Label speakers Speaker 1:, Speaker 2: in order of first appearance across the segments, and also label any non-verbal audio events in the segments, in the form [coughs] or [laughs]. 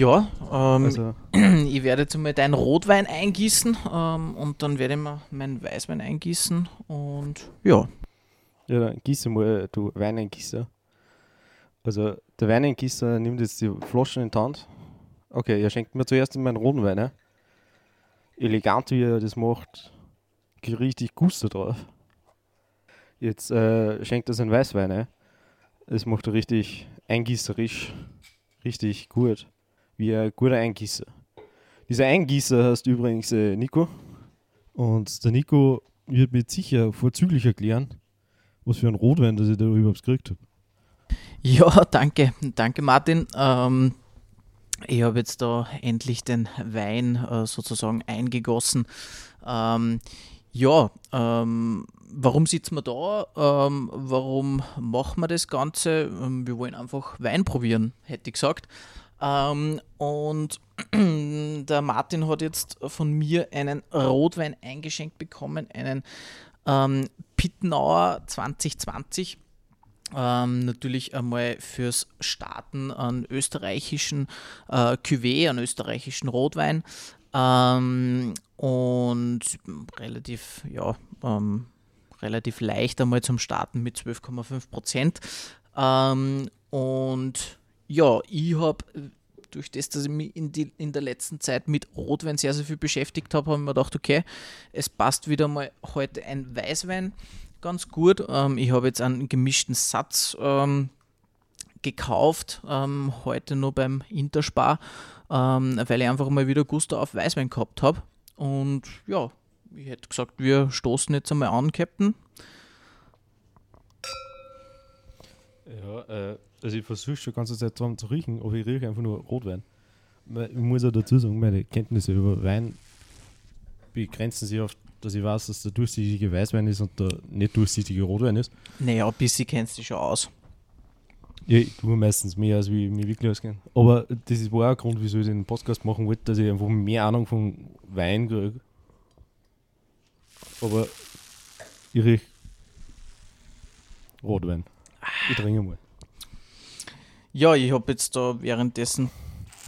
Speaker 1: Ja, ähm, also. [clears throat] ich werde jetzt mal deinen Rotwein eingießen ähm, und dann werde ich mal meinen Weißwein eingießen und ja.
Speaker 2: Ja, dann gieße mal, du Weingießer. Also der Weingießer nimmt jetzt die Flaschen in die Hand. Okay, er schenkt mir zuerst meinen roten Wein. Ne? Elegant, wie er das macht, richtig Guster drauf. Jetzt äh, schenkt er seinen Weißwein. Ne? Das macht er richtig eingießerisch, richtig gut wie ein guter Eingießer. Dieser Eingießer heißt übrigens äh, Nico. Und der Nico wird mir sicher vorzüglich erklären, was für ein Rotwein, das ich da überhaupt gekriegt habe.
Speaker 1: Ja, danke. Danke, Martin. Ähm, ich habe jetzt da endlich den Wein äh, sozusagen eingegossen. Ähm, ja, ähm, warum sitzen wir da? Ähm, warum machen wir das Ganze? Ähm, wir wollen einfach Wein probieren, hätte ich gesagt. Ähm, und [clears throat] der Martin hat jetzt von mir einen Rotwein eingeschenkt bekommen, einen ähm, Pittenauer 2020. Ähm, natürlich einmal fürs Starten an österreichischen äh, Cuvée, an österreichischen Rotwein. Ähm, und relativ, ja, ähm, relativ leicht einmal zum Starten mit 12,5 Prozent. Ähm, und ja, ich habe durch das, dass ich mich in, die, in der letzten Zeit mit Rotwein sehr, sehr viel beschäftigt habe, habe ich mir gedacht, okay, es passt wieder mal heute ein Weißwein ganz gut. Ähm, ich habe jetzt einen gemischten Satz ähm, gekauft, ähm, heute nur beim Interspar, ähm, weil ich einfach mal wieder Gusto auf Weißwein gehabt habe. Und ja, ich hätte gesagt, wir stoßen jetzt einmal an, Captain.
Speaker 2: Ja, äh, also ich versuche schon die ganze Zeit dran zu riechen, aber ich rieche einfach nur Rotwein. Ich muss auch dazu sagen, meine Kenntnisse über Wein begrenzen sich auf, dass ich weiß, dass der durchsichtige Weißwein ist und der nicht durchsichtige Rotwein ist.
Speaker 1: Naja, ein bisschen kennst du schon aus.
Speaker 2: Ja, ich tue meistens mehr, als wie ich mich wirklich auskenne. Aber das war auch ein Grund, wieso ich den Podcast machen wollte, dass ich einfach mehr Ahnung von Wein kriege. Aber ich rieche Rotwein. Ich trinke mal.
Speaker 1: Ja, ich habe jetzt da währenddessen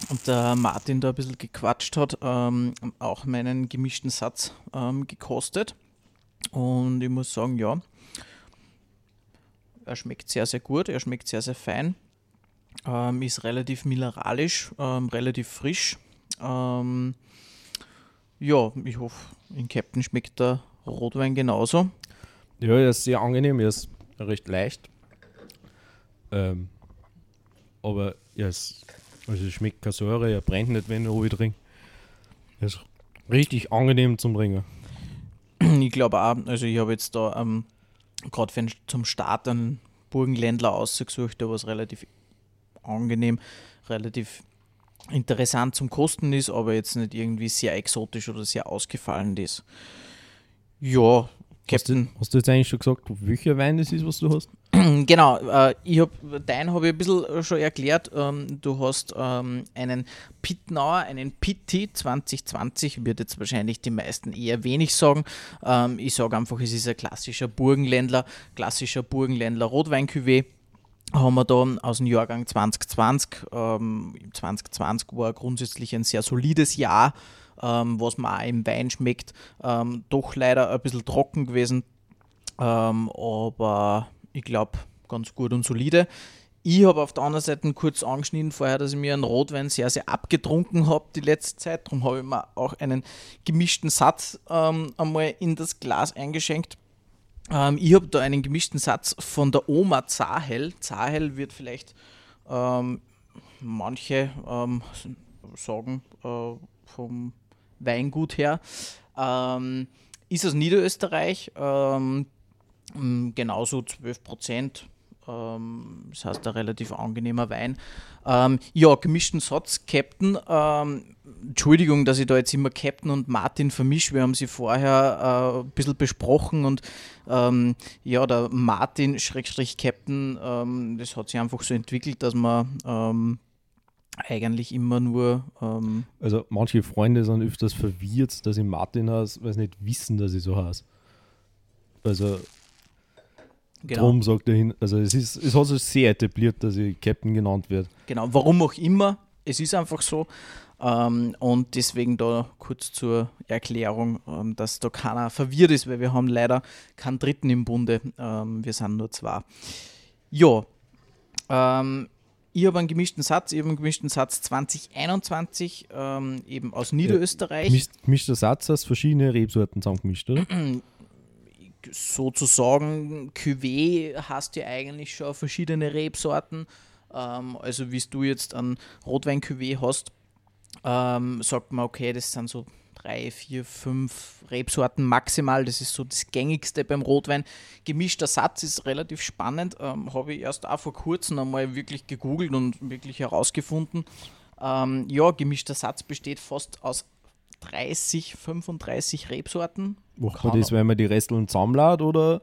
Speaker 1: und der Martin da ein bisschen gequatscht hat, ähm, auch meinen gemischten Satz ähm, gekostet. Und ich muss sagen, ja, er schmeckt sehr, sehr gut, er schmeckt sehr, sehr fein, ähm, ist relativ mineralisch, ähm, relativ frisch. Ähm, ja, ich hoffe, in Captain schmeckt der Rotwein genauso.
Speaker 2: Ja, er ist sehr angenehm, er ist recht leicht. Ähm, aber ja, es, also es schmeckt keine Säure, er brennt nicht, wenn er trinkt. Er ist richtig angenehm zum Trinken.
Speaker 1: Ich glaube auch, also ich habe jetzt da ähm, gerade zum Start einen Burgenländler ausgesucht, der was relativ angenehm, relativ interessant zum Kosten ist, aber jetzt nicht irgendwie sehr exotisch oder sehr ausgefallen ist. Ja,
Speaker 2: Captain. Hast du, hast du jetzt eigentlich schon gesagt, welcher Wein das ist, was du hast? [clears throat]
Speaker 1: Genau, äh, ich hab, dein habe ich ein bisschen schon erklärt. Ähm, du hast ähm, einen Pittnauer, einen Pitti 2020, wird jetzt wahrscheinlich die meisten eher wenig sagen. Ähm, ich sage einfach, es ist ein klassischer Burgenländler, klassischer Burgenländler Rotwein-Cuvée haben wir da aus dem Jahrgang 2020. Ähm, 2020 war grundsätzlich ein sehr solides Jahr ähm, was man auch im Wein schmeckt. Ähm, doch leider ein bisschen trocken gewesen, ähm, aber ich glaube ganz gut und solide. Ich habe auf der anderen Seite kurz angeschnitten vorher, dass ich mir einen Rotwein sehr, sehr abgetrunken habe die letzte Zeit. Darum habe ich mir auch einen gemischten Satz ähm, einmal in das Glas eingeschenkt. Ähm, ich habe da einen gemischten Satz von der Oma Zahel. Zahel wird vielleicht ähm, manche ähm, sagen äh, vom Weingut her. Ähm, ist aus Niederösterreich, ähm, genauso 12 Prozent. Ähm, das heißt, ein relativ angenehmer Wein. Ähm, ja, gemischten Satz, Captain. Ähm, Entschuldigung, dass ich da jetzt immer Captain und Martin vermische. Wir haben sie vorher äh, ein bisschen besprochen und ähm, ja, der Martin Schrägstrich Captain, ähm, das hat sich einfach so entwickelt, dass man ähm, eigentlich immer nur. Ähm
Speaker 2: also manche Freunde sind öfters verwirrt, dass ich Martin heiße, weil sie nicht wissen, dass ich so heiße. Also genau. darum sagt er hin, also es ist, es hat sich sehr etabliert, dass ich Captain genannt werde.
Speaker 1: Genau, warum auch immer. Es ist einfach so. Ähm, und deswegen da kurz zur Erklärung, ähm, dass da keiner verwirrt ist, weil wir haben leider keinen Dritten im Bunde. Ähm, wir sind nur zwei. Ja, ähm, ich habe einen gemischten Satz, ich habe einen gemischten Satz 2021, ähm, eben aus Niederösterreich.
Speaker 2: Gemischt, gemischter Satz aus verschiedene Rebsorten zusammengemischt, oder? [clears throat]
Speaker 1: sozusagen Cuvée hast ja eigentlich schon verschiedene Rebsorten. Ähm, also wie du jetzt ein Rotwein-Cuvée hast, ähm, sagt man, okay, das sind so drei, vier, fünf Rebsorten maximal. Das ist so das gängigste beim Rotwein. Gemischter Satz ist relativ spannend. Ähm, Habe ich erst auch vor kurzem einmal wirklich gegoogelt und wirklich herausgefunden. Ähm, ja, gemischter Satz besteht fast aus 30, 35 Rebsorten.
Speaker 2: Macht man das, weil man die Resteln zusammenlädt oder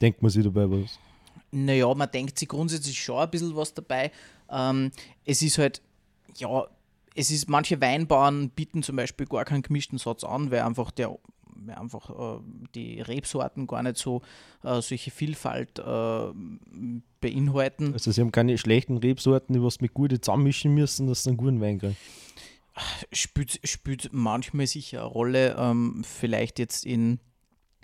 Speaker 2: denkt man sich dabei was?
Speaker 1: Naja, man denkt sich grundsätzlich schon ein bisschen was dabei. Ähm, es ist halt, ja, es ist, manche Weinbauern bieten zum Beispiel gar keinen gemischten Satz an, weil einfach der weil einfach äh, die Rebsorten gar nicht so äh, solche Vielfalt äh, beinhalten.
Speaker 2: Also sie haben keine schlechten Rebsorten, die was mit guten zusammenmischen müssen, dass sie einen guten Wein kriegen.
Speaker 1: Spielt, spielt manchmal sicher eine Rolle, ähm, vielleicht jetzt in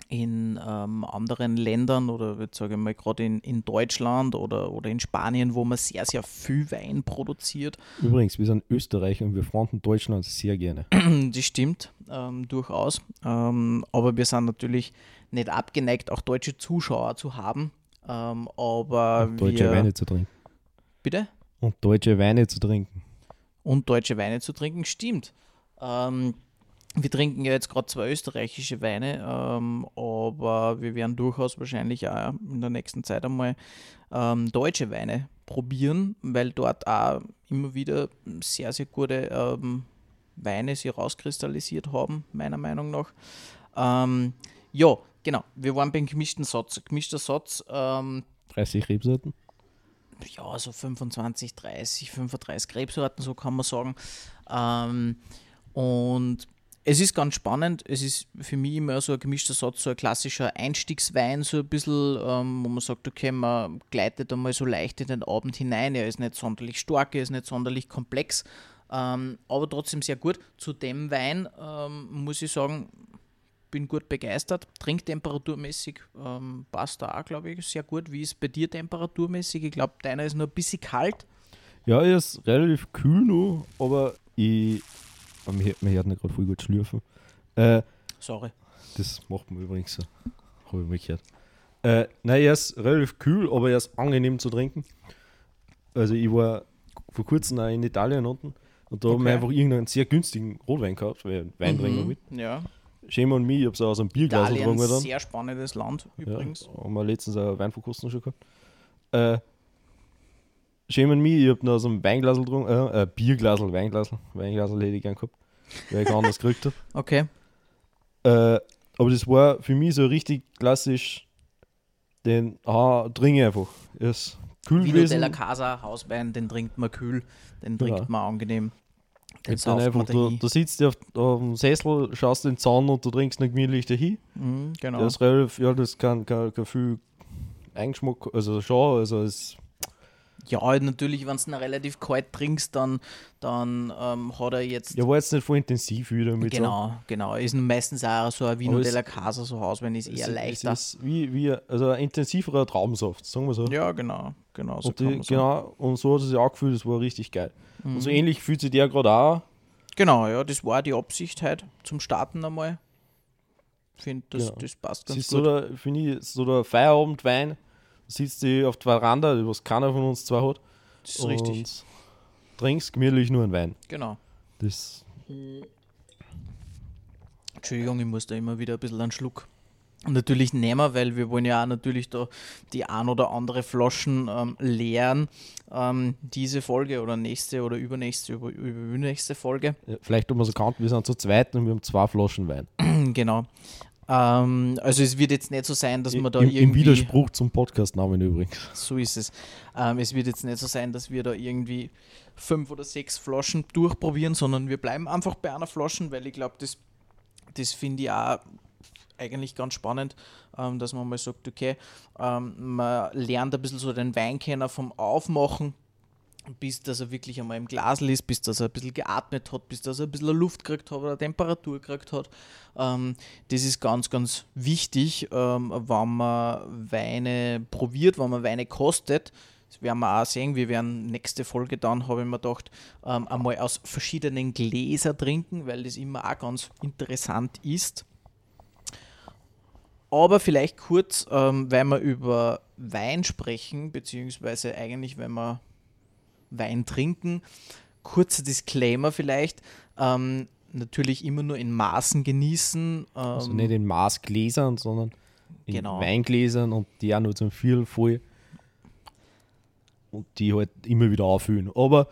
Speaker 1: in ähm, anderen Ländern oder jetzt sage ich mal gerade in, in Deutschland oder, oder in Spanien, wo man sehr, sehr viel Wein produziert.
Speaker 2: Übrigens, wir sind Österreicher und wir fronten Deutschland sehr gerne. [clears throat]
Speaker 1: Das stimmt, ähm, durchaus. Ähm, aber wir sind natürlich nicht abgeneigt, auch deutsche Zuschauer zu haben. Ähm, aber
Speaker 2: und deutsche
Speaker 1: wir,
Speaker 2: Weine zu trinken.
Speaker 1: Bitte?
Speaker 2: Und deutsche Weine zu trinken.
Speaker 1: Und deutsche Weine zu trinken, stimmt. Ähm, wir trinken ja jetzt gerade zwei österreichische Weine, ähm, aber wir werden durchaus wahrscheinlich auch in der nächsten Zeit einmal ähm, deutsche Weine probieren, weil dort auch immer wieder sehr, sehr gute ähm, Weine sich rauskristallisiert haben, meiner Meinung nach. Ähm, ja, genau, wir waren beim gemischten Satz. Gemischter Satz. 30
Speaker 2: ähm, Rebsorten?
Speaker 1: Ja, so 25, 30, 35 Rebsorten, so kann man sagen. Ähm, und es ist ganz spannend. Es ist für mich immer so ein gemischter Satz, so ein klassischer Einstiegswein, so ein bisschen, ähm, wo man sagt, okay, man gleitet einmal so leicht in den Abend hinein. Er ist nicht sonderlich stark, er ist nicht sonderlich komplex, ähm, aber trotzdem sehr gut. Zu dem Wein ähm, muss ich sagen, bin gut begeistert. Trinktemperaturmäßig ähm, passt da auch, glaube ich, sehr gut. Wie ist bei dir temperaturmäßig? Ich glaube, deiner ist nur ein bisschen kalt.
Speaker 2: Ja, er ist relativ kühl noch, aber ich man, man hört nicht gerade voll gut schlürfen. Äh,
Speaker 1: Sorry.
Speaker 2: Das macht man übrigens so. Habe ich mich gehört. Äh, nein, er ist relativ kühl, aber er ist angenehm zu trinken. Also ich war vor kurzem auch in Italien unten und da okay. haben wir einfach irgendeinen sehr günstigen Rotwein gehabt, weil Wein mhm, mit.
Speaker 1: Ja.
Speaker 2: Schema und mich, ich habe es aus einem Bierglas
Speaker 1: getrunken. Ein sehr spannendes Land übrigens.
Speaker 2: Ja, haben wir letztens auch Weinverkostung schon gehabt. Äh, Shame me, ich habe noch so ein Weinglasel getrunken, äh, äh, Bierglasel, Weinglasel, Weinglasel hätte ich gern gehabt weil ich anders gekriegt habe.
Speaker 1: Okay.
Speaker 2: Äh, aber das war für mich so richtig klassisch, den ah, trinke einfach. Ist kühl
Speaker 1: Vino
Speaker 2: gewesen.
Speaker 1: della Casa, Hauswein, den trinkt man kühl, den trinkt ja. man angenehm.
Speaker 2: Den dann einfach, du, du, sitzt auf, auf, dem Sessel, schaust den Zaun und du trinkst nicht gemütlich dahin.
Speaker 1: Mhm, genau.
Speaker 2: Das ist relativ, ja, das kann, kann, kann viel Eigenschmack, also schon, also es
Speaker 1: ja, natürlich, wenn du ihn relativ kalt trinkst, dann, dann ähm, hat er jetzt.
Speaker 2: Ja, war jetzt nicht voll intensiv wieder mit
Speaker 1: Genau, so. genau. Ist meistens auch so ein Vino della Casa so Haus, wenn es eher leichter.
Speaker 2: Es ist wie, wie also ein intensiverer Traubensaft, sagen wir so.
Speaker 1: Ja, genau, genau. So
Speaker 2: und, die, genau, und so hat es sich auch gefühlt, das war richtig geil. Mhm. Und so ähnlich fühlt sich der gerade auch.
Speaker 1: Genau, ja, das war die Absicht halt zum Starten einmal. Ich finde, das,
Speaker 2: ja.
Speaker 1: das passt ganz
Speaker 2: das
Speaker 1: gut.
Speaker 2: So finde ich, so der Feierabendwein sitzt du auf der Veranda, was keiner von uns zwar hat.
Speaker 1: Das ist richtig.
Speaker 2: Trinkst gemütlich nur einen Wein.
Speaker 1: Genau.
Speaker 2: Das.
Speaker 1: Entschuldigung, ich muss da immer wieder ein bisschen einen Schluck natürlich nehmen, weil wir wollen ja auch natürlich da die ein oder andere Flaschen ähm, leeren. Ähm, diese Folge oder nächste oder übernächste, über, übernächste Folge.
Speaker 2: Ja, vielleicht wir so gekannt, wir sind zu zweit und wir haben zwei Flaschen Wein. [clears throat]
Speaker 1: genau. Ähm, also es wird jetzt nicht so sein, dass man da
Speaker 2: Im,
Speaker 1: irgendwie...
Speaker 2: Im Widerspruch zum Podcastnamen übrigens.
Speaker 1: So ist es. Ähm, es wird jetzt nicht so sein, dass wir da irgendwie fünf oder sechs Flaschen durchprobieren, sondern wir bleiben einfach bei einer Flasche, weil ich glaube, das, das finde ich auch eigentlich ganz spannend, ähm, dass man mal sagt, okay, ähm, man lernt ein bisschen so den Wein kennen vom Aufmachen bis dass er wirklich einmal im Glas ist, bis dass er ein bisschen geatmet hat, bis dass er ein bisschen Luft gekriegt hat oder Temperatur gekriegt hat. Ähm, das ist ganz, ganz wichtig, ähm, wenn man Weine probiert, wenn man Weine kostet. Das werden wir auch sehen. Wir werden nächste Folge dann, habe ich mir gedacht, ähm, einmal aus verschiedenen Gläsern trinken, weil das immer auch ganz interessant ist. Aber vielleicht kurz, ähm, weil wir über Wein sprechen, beziehungsweise eigentlich, wenn wir Wein trinken. Kurzer Disclaimer vielleicht. Ähm, natürlich immer nur in Maßen genießen.
Speaker 2: Ähm, also nicht in Maßgläsern, sondern in
Speaker 1: genau.
Speaker 2: Weingläsern und die auch nur zum Viertel voll. Und die halt immer wieder auffüllen. Aber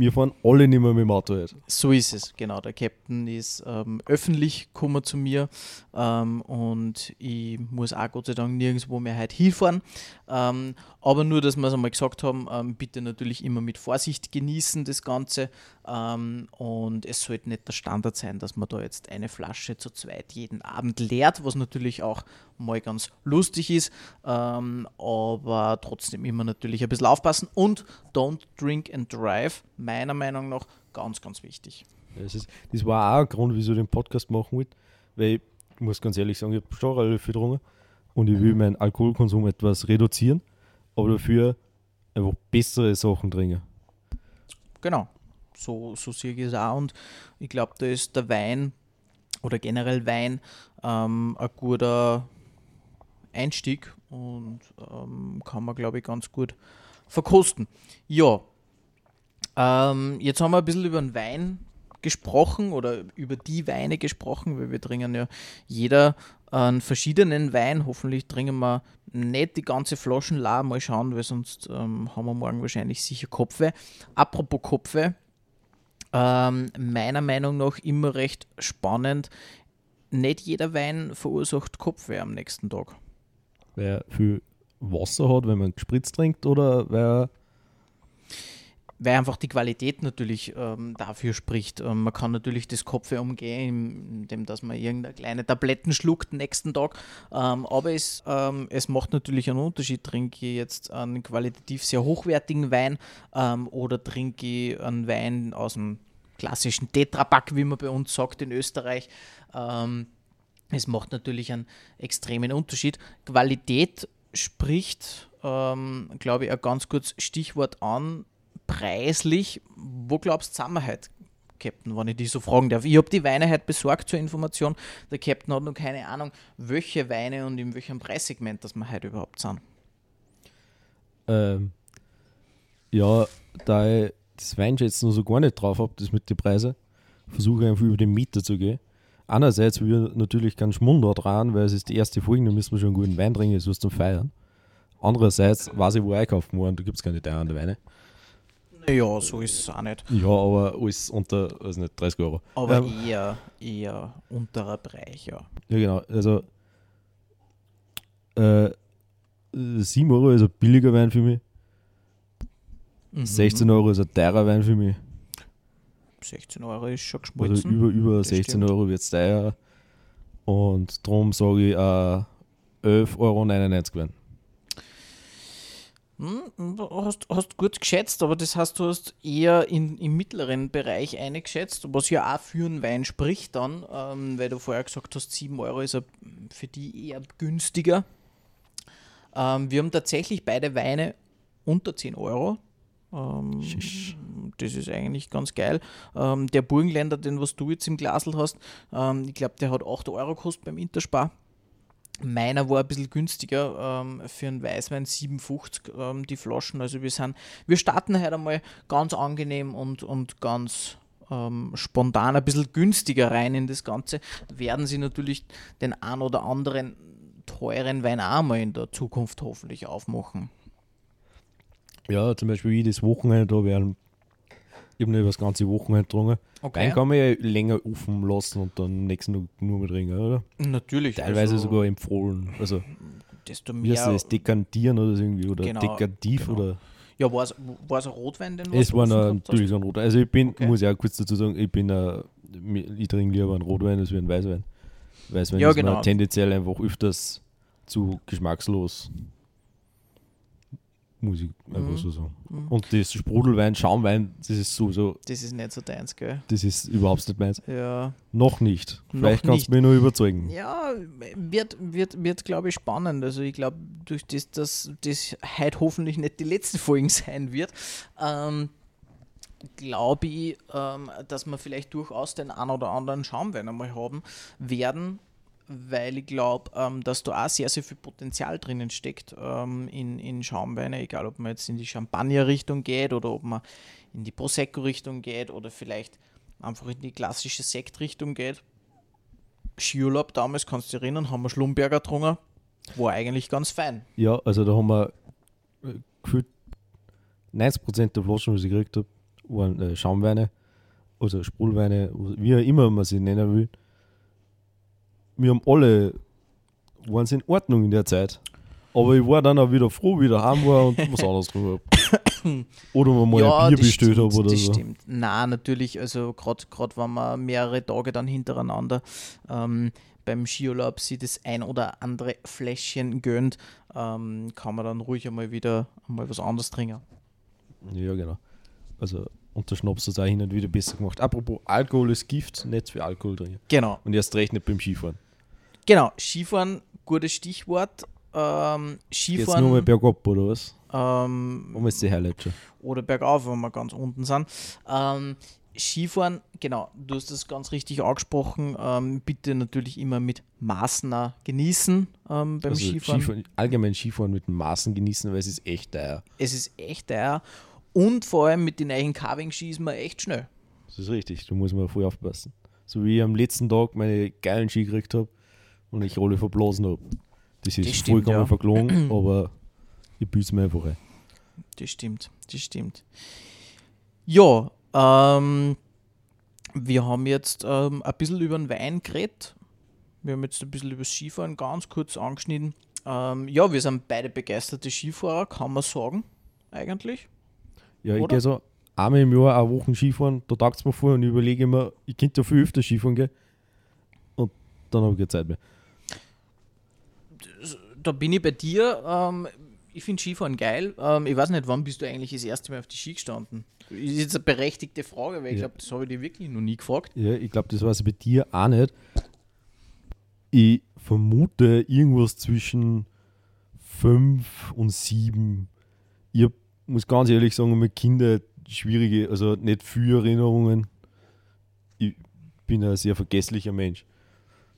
Speaker 2: wir fahren alle nicht mehr mit dem Auto jetzt.
Speaker 1: So ist es, genau. Der Captain ist ähm, öffentlich gekommen zu mir ähm, und ich muss auch Gott sei Dank nirgendwo mehr heute hinfahren. Ähm, aber nur, dass wir es einmal gesagt haben, ähm, bitte natürlich immer mit Vorsicht genießen das Ganze. Ähm, und es sollte nicht der Standard sein, dass man da jetzt eine Flasche zu zweit jeden Abend leert, was natürlich auch mal ganz lustig ist. Ähm, aber trotzdem immer natürlich ein bisschen aufpassen und don't drink and drive, meiner Meinung nach ganz, ganz wichtig.
Speaker 2: Das, ist, das war auch ein Grund, wieso ich den Podcast machen wollte, weil ich muss ganz ehrlich sagen, ich habe schon relativ viel getrunken und ich will meinen Alkoholkonsum etwas reduzieren, aber dafür einfach bessere Sachen trinken.
Speaker 1: Genau, so, so sehe ich es auch und ich glaube, da ist der Wein oder generell Wein ähm, ein guter Einstieg und ähm, kann man, glaube ich, ganz gut verkosten. Ja, ähm, jetzt haben wir ein bisschen über den Wein gesprochen oder über die Weine gesprochen, weil wir trinken ja jeder einen verschiedenen Wein. Hoffentlich trinken wir nicht die ganze Flaschen la, mal schauen, weil sonst ähm, haben wir morgen wahrscheinlich sicher Kopfweh. Apropos Kopfweh, ähm, meiner Meinung nach immer recht spannend. Nicht jeder Wein verursacht Kopfweh am nächsten Tag.
Speaker 2: Wer viel Wasser hat, wenn man gespritzt trinkt, oder wer
Speaker 1: weil einfach die Qualität natürlich ähm, dafür spricht. Ähm, man kann natürlich das Kopf umgehen, indem dass man irgendeine kleine Tabletten schluckt nächsten Tag. Ähm, aber es, ähm, es macht natürlich einen Unterschied. Trinke ich jetzt einen qualitativ sehr hochwertigen Wein ähm, oder trinke ich einen Wein aus dem klassischen Tetrapack, wie man bei uns sagt in Österreich. Ähm, es macht natürlich einen extremen Unterschied. Qualität spricht, glaube ich, ein ganz kurzes Stichwort an preislich, wo glaubst du, heute, Captain, wenn ich dich so fragen darf? Ich habe die Weine heute besorgt zur Information. Der Captain hat noch keine Ahnung, welche Weine und in welchem Preissegment das wir heute überhaupt sind.
Speaker 2: Ähm, ja, da ich das Weinschätzen noch so gar nicht drauf habe, das mit den Preisen, versuche ich einfach über den Mieter zu gehen. Einerseits will ich natürlich keinen Schmund da dran, weil es ist die erste Folge, da müssen wir schon einen guten Wein trinken, so zum Feiern. Andererseits weiß ich, wo einkaufen muss und da gibt es keine teuren Weine.
Speaker 1: Ja, so ist es auch nicht.
Speaker 2: Ja, aber alles unter, also nicht 30 Euro.
Speaker 1: Aber ähm, eher, eher unterer Bereich, ja.
Speaker 2: Ja, genau. Also äh, 7 Euro ist ein billiger Wein für mich. Mhm. 16 Euro ist ein teurer Wein für mich.
Speaker 1: 16 Euro ist schon geschmolzen.
Speaker 2: Also über, über 16 stimmt. Euro wird es teuer. Und darum sage ich äh, 11,99 Euro Wein.
Speaker 1: Hm, hast, hast gut geschätzt, aber das heißt, du hast eher in, im mittleren Bereich eingeschätzt, was ja auch für einen Wein spricht dann, ähm, weil du vorher gesagt hast, 7 Euro ist für die eher günstiger. Ähm, wir haben tatsächlich beide Weine unter 10 Euro. Ähm, das ist eigentlich ganz geil. Ähm, der Burgenländer, den was du jetzt im Glasl hast, ähm, ich glaube, der hat 8 Euro gekostet beim Interspar. Meiner war ein bisschen günstiger ähm, für einen Weißwein 57 ähm, die Flaschen. Also wir sind, wir starten heute einmal ganz angenehm und, und ganz ähm, spontan ein bisschen günstiger rein in das Ganze. Werden sie natürlich den ein oder anderen teuren Wein auch mal in der Zukunft hoffentlich aufmachen.
Speaker 2: Ja, zum Beispiel wie das Wochenende, da werden ich habe nicht das ganze Wochenende getrunken. Okay. Wein kann man ja länger offen lassen und dann nächsten Tag nur mit trinken, oder?
Speaker 1: Natürlich.
Speaker 2: Teilweise also sogar empfohlen. Also,
Speaker 1: desto mehr. Wie heißt
Speaker 2: das? Dekantieren oder so irgendwie? Oder genau, dekantiv genau. oder.
Speaker 1: Ja, war es, war es ein Rotwein,
Speaker 2: den Es war natürlich ein Rotwein. Also, ich bin, okay. muss ja auch kurz dazu sagen, ich bin ein, ich trinke lieber einen Rotwein als einen Weißwein. Weißwein ja, ist genau. tendenziell einfach öfters zu geschmackslos. Muss ich einfach
Speaker 1: Mhm.
Speaker 2: so sagen.
Speaker 1: Mhm.
Speaker 2: Und das Sprudelwein, Schaumwein, das ist sowieso,
Speaker 1: Das ist nicht so deins, gell?
Speaker 2: das ist überhaupt nicht meins.
Speaker 1: Ja.
Speaker 2: Noch nicht. Vielleicht
Speaker 1: Noch
Speaker 2: kannst du mich noch überzeugen.
Speaker 1: Ja, wird, wird, wird glaube ich, spannend. Also ich glaube, durch das, dass das heute hoffentlich nicht die letzte Folgen [laughs] sein wird, ähm, glaube ich, ähm, dass wir vielleicht durchaus den einen oder anderen Schaumwein einmal haben werden, weil ich glaube, ähm, dass da auch sehr, sehr viel Potenzial drinnen steckt ähm, in, in Schaumweine, egal ob man jetzt in die Champagner-Richtung geht oder ob man in die Prosecco-Richtung geht oder vielleicht einfach in die klassische Sekt-Richtung geht. Skiurlaub damals, kannst du dich erinnern, haben wir Schlumberger getrunken. War eigentlich ganz fein.
Speaker 2: Ja, also da haben wir äh, gefühlt 90% der Flaschen, was ich gekriegt habe, waren äh, Schaumweine, also Sprudelweine, wie auch immer man sie nennen will. Wir haben alle, waren sie in Ordnung in der Zeit. Aber ich war dann auch wieder froh, wie ich daheim war und was anderes drüber habe. [coughs] Oder wenn man mal ein Bier bestellt habe oder
Speaker 1: das
Speaker 2: so.
Speaker 1: stimmt. Na, natürlich, also gerade wenn man mehrere Tage dann hintereinander ähm, beim Skiurlaub sich das ein oder andere Fläschchen gönnt, ähm, kann man dann ruhig einmal wieder einmal was anderes trinken.
Speaker 2: Ja, genau. Also, und der Schnaps hat es auch hin und wieder besser gemacht. Apropos, Alkohol ist Gift, nicht für Alkohol drin.
Speaker 1: Genau.
Speaker 2: Und erst recht nicht beim Skifahren.
Speaker 1: Genau, Skifahren, gutes Stichwort. Ähm,
Speaker 2: Geht's nur mal
Speaker 1: Skifahren
Speaker 2: bergab oder was?
Speaker 1: ähm,
Speaker 2: Um ist die Highlight
Speaker 1: oder bergauf, wenn wir ganz unten sind. Ähm, Skifahren, genau, du hast das ganz richtig angesprochen. Ähm, bitte natürlich immer mit Maßen genießen ähm, beim
Speaker 2: Also
Speaker 1: Skifahren.
Speaker 2: Skifahren, allgemein Skifahren mit Maßen genießen, weil es ist echt teuer.
Speaker 1: Es ist echt teuer. Und vor allem mit den neuen Carving-Ski ist man echt schnell.
Speaker 2: Das ist richtig, da muss man voll aufpassen. So wie ich am letzten Tag meine geilen Ski gekriegt habe und ich alle verblasen habe. Das ist
Speaker 1: Das stimmt,
Speaker 2: vollkommen
Speaker 1: ja.
Speaker 2: verklogen, [clears throat] aber ich büße mir einfach ein.
Speaker 1: Das stimmt, das stimmt. Ja, ähm, wir haben jetzt ähm, ein bisschen über den Wein geredet. Wir haben jetzt ein bisschen über das Skifahren ganz kurz angeschnitten. Ähm, ja, wir sind beide begeisterte Skifahrer, kann man sagen, eigentlich.
Speaker 2: Ja, ich
Speaker 1: Oder?
Speaker 2: gehe so einmal im Jahr eine Woche Skifahren, da taugt es mir vor und ich überlege immer, ich könnte ja viel öfter Skifahren gehen. Und dann habe ich keine Zeit mehr.
Speaker 1: Da bin ich bei dir. Ähm, ich finde Skifahren geil. Ähm, ich weiß nicht, wann bist du eigentlich das erste Mal auf die Ski gestanden? Ist jetzt eine berechtigte Frage, weil ich
Speaker 2: Ja.
Speaker 1: glaube, das habe ich dir wirklich noch nie gefragt.
Speaker 2: Ja, ich glaube, das war es bei dir auch nicht. Ich vermute irgendwas zwischen fünf und sieben. Ich hab, muss ganz ehrlich sagen, mit Kindern schwierige, also nicht viel Erinnerungen. Ich bin ein sehr vergesslicher Mensch.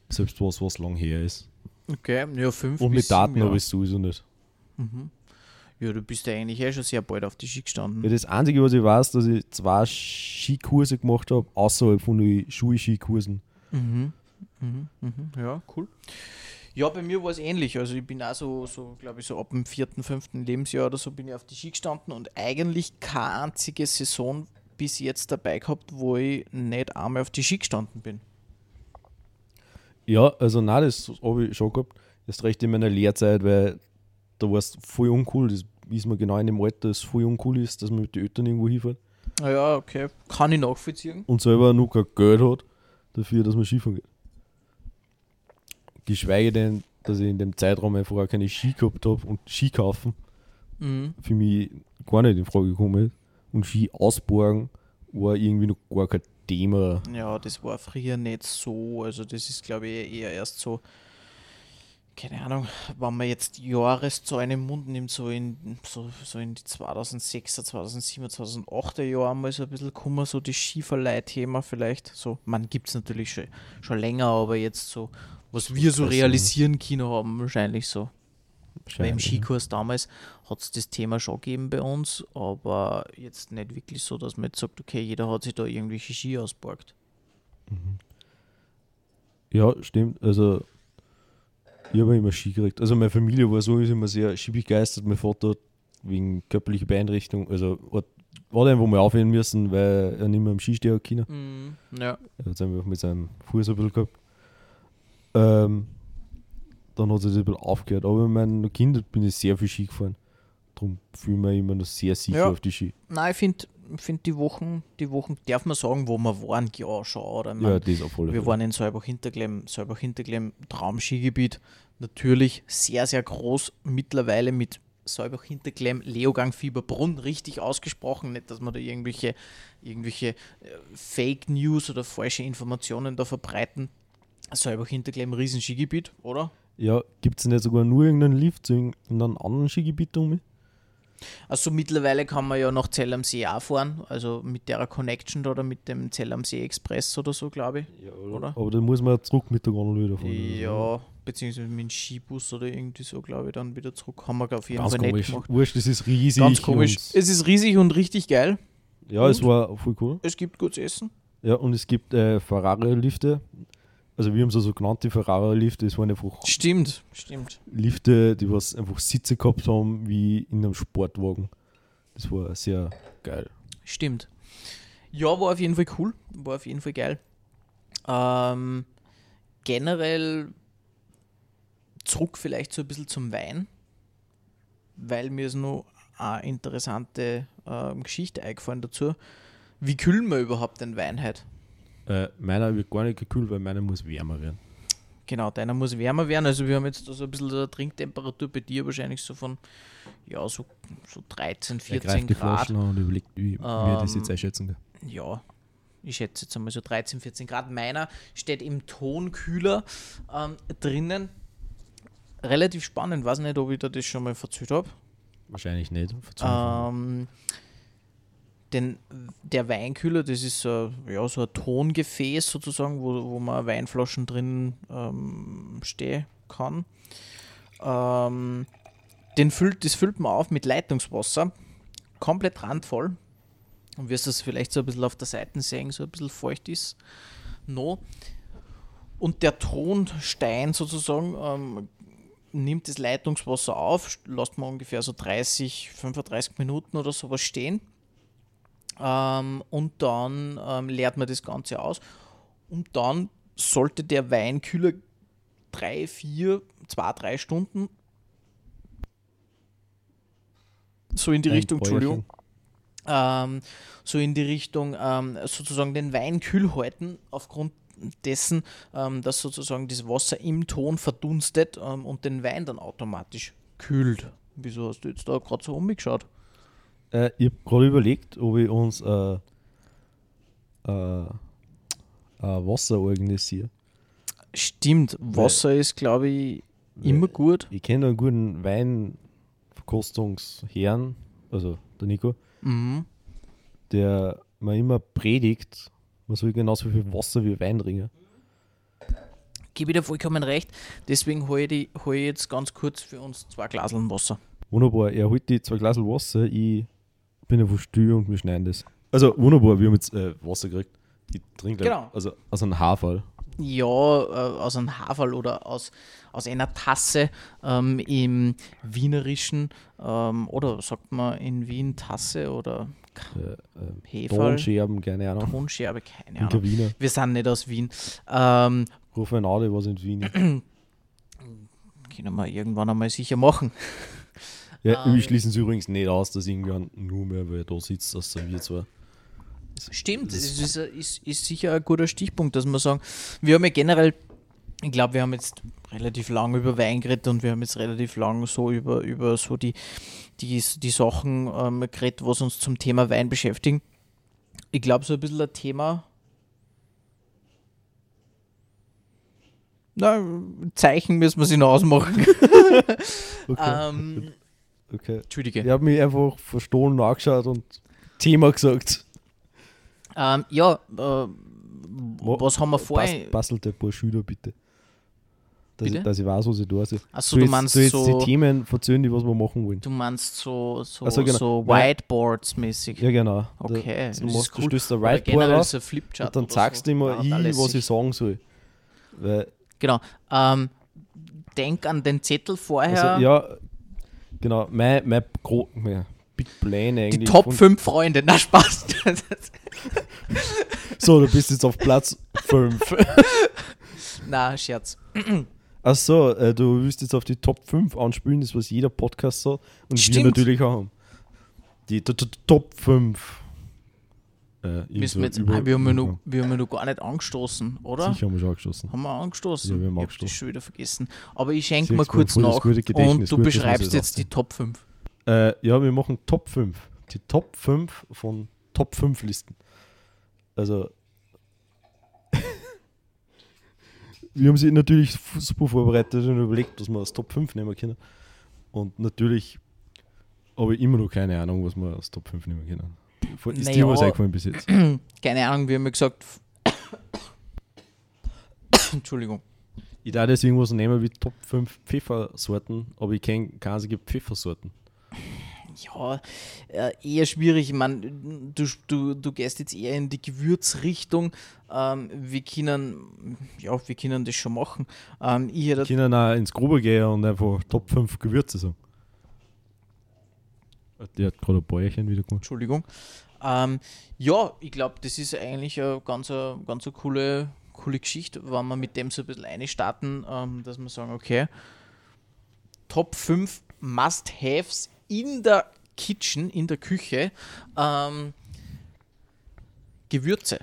Speaker 2: Selbst was, was lang her ist.
Speaker 1: Okay, ja, fünf
Speaker 2: Und mit Daten habe ich es sowieso nicht.
Speaker 1: Mhm. Ja, du bist ja eigentlich eh schon sehr bald auf die Ski gestanden.
Speaker 2: Ja, das Einzige, was ich weiß, dass ich zwei Skikurse gemacht habe, außerhalb von den Schulskikursen.
Speaker 1: Mhm. Mhm. Mhm. Ja, cool. Ja, bei mir war es ähnlich. Also ich bin auch so, so glaube ich, so ab dem vierten, fünften Lebensjahr oder so bin ich auf die Ski gestanden und eigentlich keine einzige Saison bis jetzt dabei gehabt, wo ich nicht einmal auf die Ski gestanden bin.
Speaker 2: Ja, also nein, das habe ich schon gehabt. Erst recht in meiner Lehrzeit, weil da war es voll uncool. Das ist mir genau in dem Alter, dass es voll uncool ist, dass man mit den Eltern irgendwo hinfährt
Speaker 1: Ah Ja, okay. Kann ich nachvollziehen.
Speaker 2: und selber noch kein Geld hat dafür, dass man Skifahren geht. Geschweige denn, dass ich in dem Zeitraum einfach auch keine Ski gehabt habe und Ski kaufen
Speaker 1: Mhm.
Speaker 2: für mich gar nicht in Frage gekommen ist. Und Ski ausborgen war irgendwie noch gar kein Thema.
Speaker 1: Ja, das war früher nicht so. Also das ist, glaube ich, eher erst so, keine Ahnung, wenn man jetzt Jahreszahlen im Mund nimmt, so in, so, so in die 2006er, 2007er, 2008er Jahre mal so ein bisschen gekommen, so das Skiverleih-Thema vielleicht. So, man gibt es natürlich schon, schon länger, aber jetzt so, was wir so realisieren können haben, wahrscheinlich so. Weil im. Skikurs damals hat es das Thema schon gegeben bei uns, aber jetzt nicht wirklich so, dass man jetzt sagt, okay, jeder hat sich da irgendwelche Ski ausborgt.
Speaker 2: Ja, stimmt. Also, ich habe immer Ski gekriegt. Also, meine Familie war sowieso immer sehr skibegeistert. Mein Vater hat wegen körperlicher Beeinträchtigung, also, hat, hat einfach mal aufhören müssen, weil er nicht mehr am Skisteher kann.
Speaker 1: Ja.
Speaker 2: Er hat es einfach mit seinem Fuß ein bisschen gehabt. Ähm, dann hat das ein bisschen aufgehört. Aber in meinen Kindern bin ich sehr viel Ski gefahren. Darum fühle ich mich immer noch sehr sicher
Speaker 1: Ja.
Speaker 2: auf die Ski.
Speaker 1: Nein, ich finde find die Wochen, die Wochen, darf man sagen, wo wir waren, ja schon, oder? Ich
Speaker 2: Ja, das auf alle
Speaker 1: wir waren in Salbach-Hinterglemm, Salbach-Hinterglemm, Traumskigebiet, natürlich sehr, sehr groß, mittlerweile mit Säubach Hinterklemm, Leogang Fieberbrunn, richtig ausgesprochen, nicht, dass man da irgendwelche, irgendwelche äh, Fake News oder falsche Informationen da verbreiten. Säubach Hinterklemm, riesen Skigebiet, oder?
Speaker 2: Ja, gibt es nicht sogar nur irgendeinen Lift zu irgendeinem anderen Skigebiet um?
Speaker 1: Also mittlerweile kann man ja nach Zell am See auch fahren, also mit der Connection da oder mit dem Zell am See Express oder so, glaube ich.
Speaker 2: Ja,
Speaker 1: oder?
Speaker 2: Aber dann muss man ja zurück mit der Gondel wieder fahren.
Speaker 1: Ja, beziehungsweise mit dem Skibus oder irgendwie so, glaube ich, dann wieder zurück. Haben wir auf jeden
Speaker 2: Ganz
Speaker 1: Fall nicht
Speaker 2: komisch.
Speaker 1: gemacht.
Speaker 2: Wurscht, das ist riesig.
Speaker 1: Ganz komisch. Es ist riesig und richtig geil.
Speaker 2: Ja, es
Speaker 1: Und?
Speaker 2: war voll cool.
Speaker 1: Es gibt gutes Essen.
Speaker 2: Ja, und es gibt äh, Ferrari-Lifte. Also wir haben sie so genannt, die Ferrari-Lifte. Es waren einfach
Speaker 1: Stimmt, stimmt.
Speaker 2: Lifte, die was einfach Sitze gehabt haben wie in einem Sportwagen. Das war sehr geil.
Speaker 1: Stimmt. Ja, war auf jeden Fall cool. War auf jeden Fall geil. Ähm, generell zurück vielleicht so ein bisschen zum Wein, weil mir ist noch eine interessante ähm, Geschichte eingefallen dazu. Wie kühlen wir überhaupt den Wein heute?
Speaker 2: Äh, meiner wird gar nicht gekühlt, weil meiner muss wärmer werden.
Speaker 1: Genau, deiner muss wärmer werden. Also wir haben jetzt da so ein bisschen eine Trinktemperatur bei dir wahrscheinlich so von ja, so, so 13,
Speaker 2: Er
Speaker 1: 14
Speaker 2: greift die
Speaker 1: Grad.
Speaker 2: Flaschen an und überlegt, wie wir das
Speaker 1: Ähm,
Speaker 2: jetzt einschätzen kann.
Speaker 1: ja, ich schätze jetzt einmal so 13, 14 Grad. Meiner steht im Tonkühler ähm, drinnen. Relativ spannend, weiß nicht, ob ich da das schon mal verzählt habe.
Speaker 2: Wahrscheinlich nicht.
Speaker 1: Ähm, denn der Weinkühler, das ist so, ja, so ein Tongefäß sozusagen, wo, wo man Weinflaschen drin ähm, stehen kann. Ähm, den füllt, das füllt man auf mit Leitungswasser, komplett randvoll. Und wirst das vielleicht so ein bisschen auf der Seite sehen, so ein bisschen feucht ist. No. Und der Tonstein sozusagen ähm, nimmt das Leitungswasser auf, lässt man ungefähr so 30, 35 Minuten oder sowas stehen. Ähm, und dann ähm, leert man das Ganze aus. Und dann sollte der Weinkühler drei, vier, zwei, drei Stunden so in die
Speaker 2: Ein
Speaker 1: Richtung, Entschuldigung,
Speaker 2: Bäuerchen.
Speaker 1: ähm, so in die Richtung ähm, sozusagen den Wein kühl halten, aufgrund dessen, ähm, dass sozusagen das Wasser im Ton verdunstet ähm, und den Wein dann automatisch kühlt. Wieso hast du jetzt da gerade so umgeschaut?
Speaker 2: Äh, ich habe gerade überlegt, ob ich uns äh, äh, Wasser organisiere.
Speaker 1: Stimmt, Wasser ist, glaube ich, immer gut.
Speaker 2: Ich kenne einen guten Weinverkostungsherrn, also der Nico,
Speaker 1: Mhm.
Speaker 2: der mir immer predigt, man soll genauso viel Wasser wie Wein trinken.
Speaker 1: Gebe ich dir vollkommen recht. Deswegen hole ich, die- hol ich jetzt ganz kurz für uns zwei Glaseln Wasser.
Speaker 2: Wunderbar, er holt die zwei Glas Wasser, ich bin einfach still und wir schneiden das. Also wunderbar, wir haben jetzt äh, Wasser gekriegt. Ich trinke
Speaker 1: Genau.
Speaker 2: also aus einem Haarfall.
Speaker 1: Ja, äh, aus einem Haferl oder aus, aus einer Tasse ähm, im Wienerischen ähm, oder sagt man in Wien Tasse oder
Speaker 2: Äh, äh,
Speaker 1: Heferl,
Speaker 2: Tonscherben, keine Ahnung.
Speaker 1: Tonscherbe, keine
Speaker 2: In der
Speaker 1: Ahnung.
Speaker 2: Wiener.
Speaker 1: Wir sind nicht aus Wien. Ähm,
Speaker 2: Ruf ein Auto, was in Wien. [clears throat]
Speaker 1: können wir irgendwann einmal sicher machen.
Speaker 2: Ja,
Speaker 1: Ähm.
Speaker 2: wir schließen es übrigens nicht aus, dass irgendwann nur mehr, weil da sitzt, dass wir zwar.
Speaker 1: Stimmt,
Speaker 2: Das
Speaker 1: ist, ist, ist sicher ein guter Stichpunkt, dass wir sagen, wir haben ja generell, ich glaube, wir haben jetzt relativ lang über Wein geredet und wir haben jetzt relativ lang so über, über so die, die, die Sachen ähm, geredet, was uns zum Thema Wein beschäftigen. Ich glaube, so ein bisschen ein Thema. Na, Zeichen müssen wir sich noch ausmachen. [laughs]
Speaker 2: Okay.
Speaker 1: ähm,
Speaker 2: okay.
Speaker 1: Entschuldige.
Speaker 2: Ich habe mich einfach verstohlen angeschaut und Thema gesagt.
Speaker 1: Ähm, ja, äh, was haben wir vorher?
Speaker 2: Bas, bastelte ein paar Schüler bitte. Dass,
Speaker 1: Bitte?
Speaker 2: Ich, dass ich weiß, was ich da sehe.
Speaker 1: Achso,
Speaker 2: du
Speaker 1: meinst
Speaker 2: jetzt
Speaker 1: so.
Speaker 2: die Themen die was wir machen wollen.
Speaker 1: Du meinst so, so,
Speaker 2: Ach so, genau.
Speaker 1: so
Speaker 2: Nein.
Speaker 1: Whiteboards mäßig.
Speaker 2: Ja, genau.
Speaker 1: Okay,
Speaker 2: Da,
Speaker 1: das
Speaker 2: du
Speaker 1: ist cool.
Speaker 2: du stößt ein Whiteboard auf und dann sagst
Speaker 1: so.
Speaker 2: du immer,
Speaker 1: Ja,
Speaker 2: ich,
Speaker 1: da lässt
Speaker 2: was ich sagen soll. Weil,
Speaker 1: Genau. Ähm, denk an den Zettel vorher.
Speaker 2: also, ja, genau, mein, mein, Gro mein Big Plan eigentlich.
Speaker 1: die Top
Speaker 2: von-
Speaker 1: 5 Freunde. Na, Spaß. [laughs]
Speaker 2: So, du bist jetzt auf Platz 5. [laughs]
Speaker 1: Na, Scherz.
Speaker 2: Achso, äh, du willst jetzt auf die Top 5 anspielen, das was jeder Podcast sagt. Und wir
Speaker 1: Stimmt.
Speaker 2: natürlich auch haben. Die Top 5. Äh,
Speaker 1: Müssen wir, jetzt,
Speaker 2: über-
Speaker 1: wir, haben
Speaker 2: über-
Speaker 1: noch, wir haben noch gar nicht angestoßen, oder?
Speaker 2: Sicher haben wir schon angestoßen.
Speaker 1: Haben wir angestoßen?
Speaker 2: Ja, wir haben
Speaker 1: ich das schon wieder vergesen. Aber ich schenke mal kurz nach und du
Speaker 2: Gut, wir
Speaker 1: beschreibst jetzt die. Top 5.
Speaker 2: Äh, ja, wir machen Top 5. Die Top 5 von Top 5 Listen. Also. [laughs] wir haben sie natürlich super vorbereitet und überlegt, dass wir das Top 5 nehmen können. Und natürlich habe ich immer noch keine Ahnung, was wir als Top 5 nehmen können. Ist
Speaker 1: Naja.
Speaker 2: dir was eingefallen bis jetzt? [clears throat]
Speaker 1: Keine Ahnung, wir haben ja gesagt. [coughs] Entschuldigung.
Speaker 2: Ich darf deswegen was nehmen wie Top 5 Pfeffersorten, aber ich kenne keine einzige Pfeffersorten.
Speaker 1: Ja, äh, eher schwierig. Ich meine, du, du, du gehst jetzt eher in die Gewürzrichtung. Ähm, wir können, ja, wir können das schon machen. Ähm, ich hätte
Speaker 2: Wir können auch ins Grobe gehen und einfach Top 5 Gewürze sagen. Der hat gerade ein Bäuerchen wieder gemacht.
Speaker 1: Entschuldigung. Ähm, ja, ich glaube, das ist eigentlich eine ganz, eine, ganz eine coole, coole Geschichte, wenn wir mit dem so ein bisschen einstarten, ähm, dass wir sagen, okay, Top 5 Must-Haves in der Kitchen, in der Küche. Ähm, Gewürze,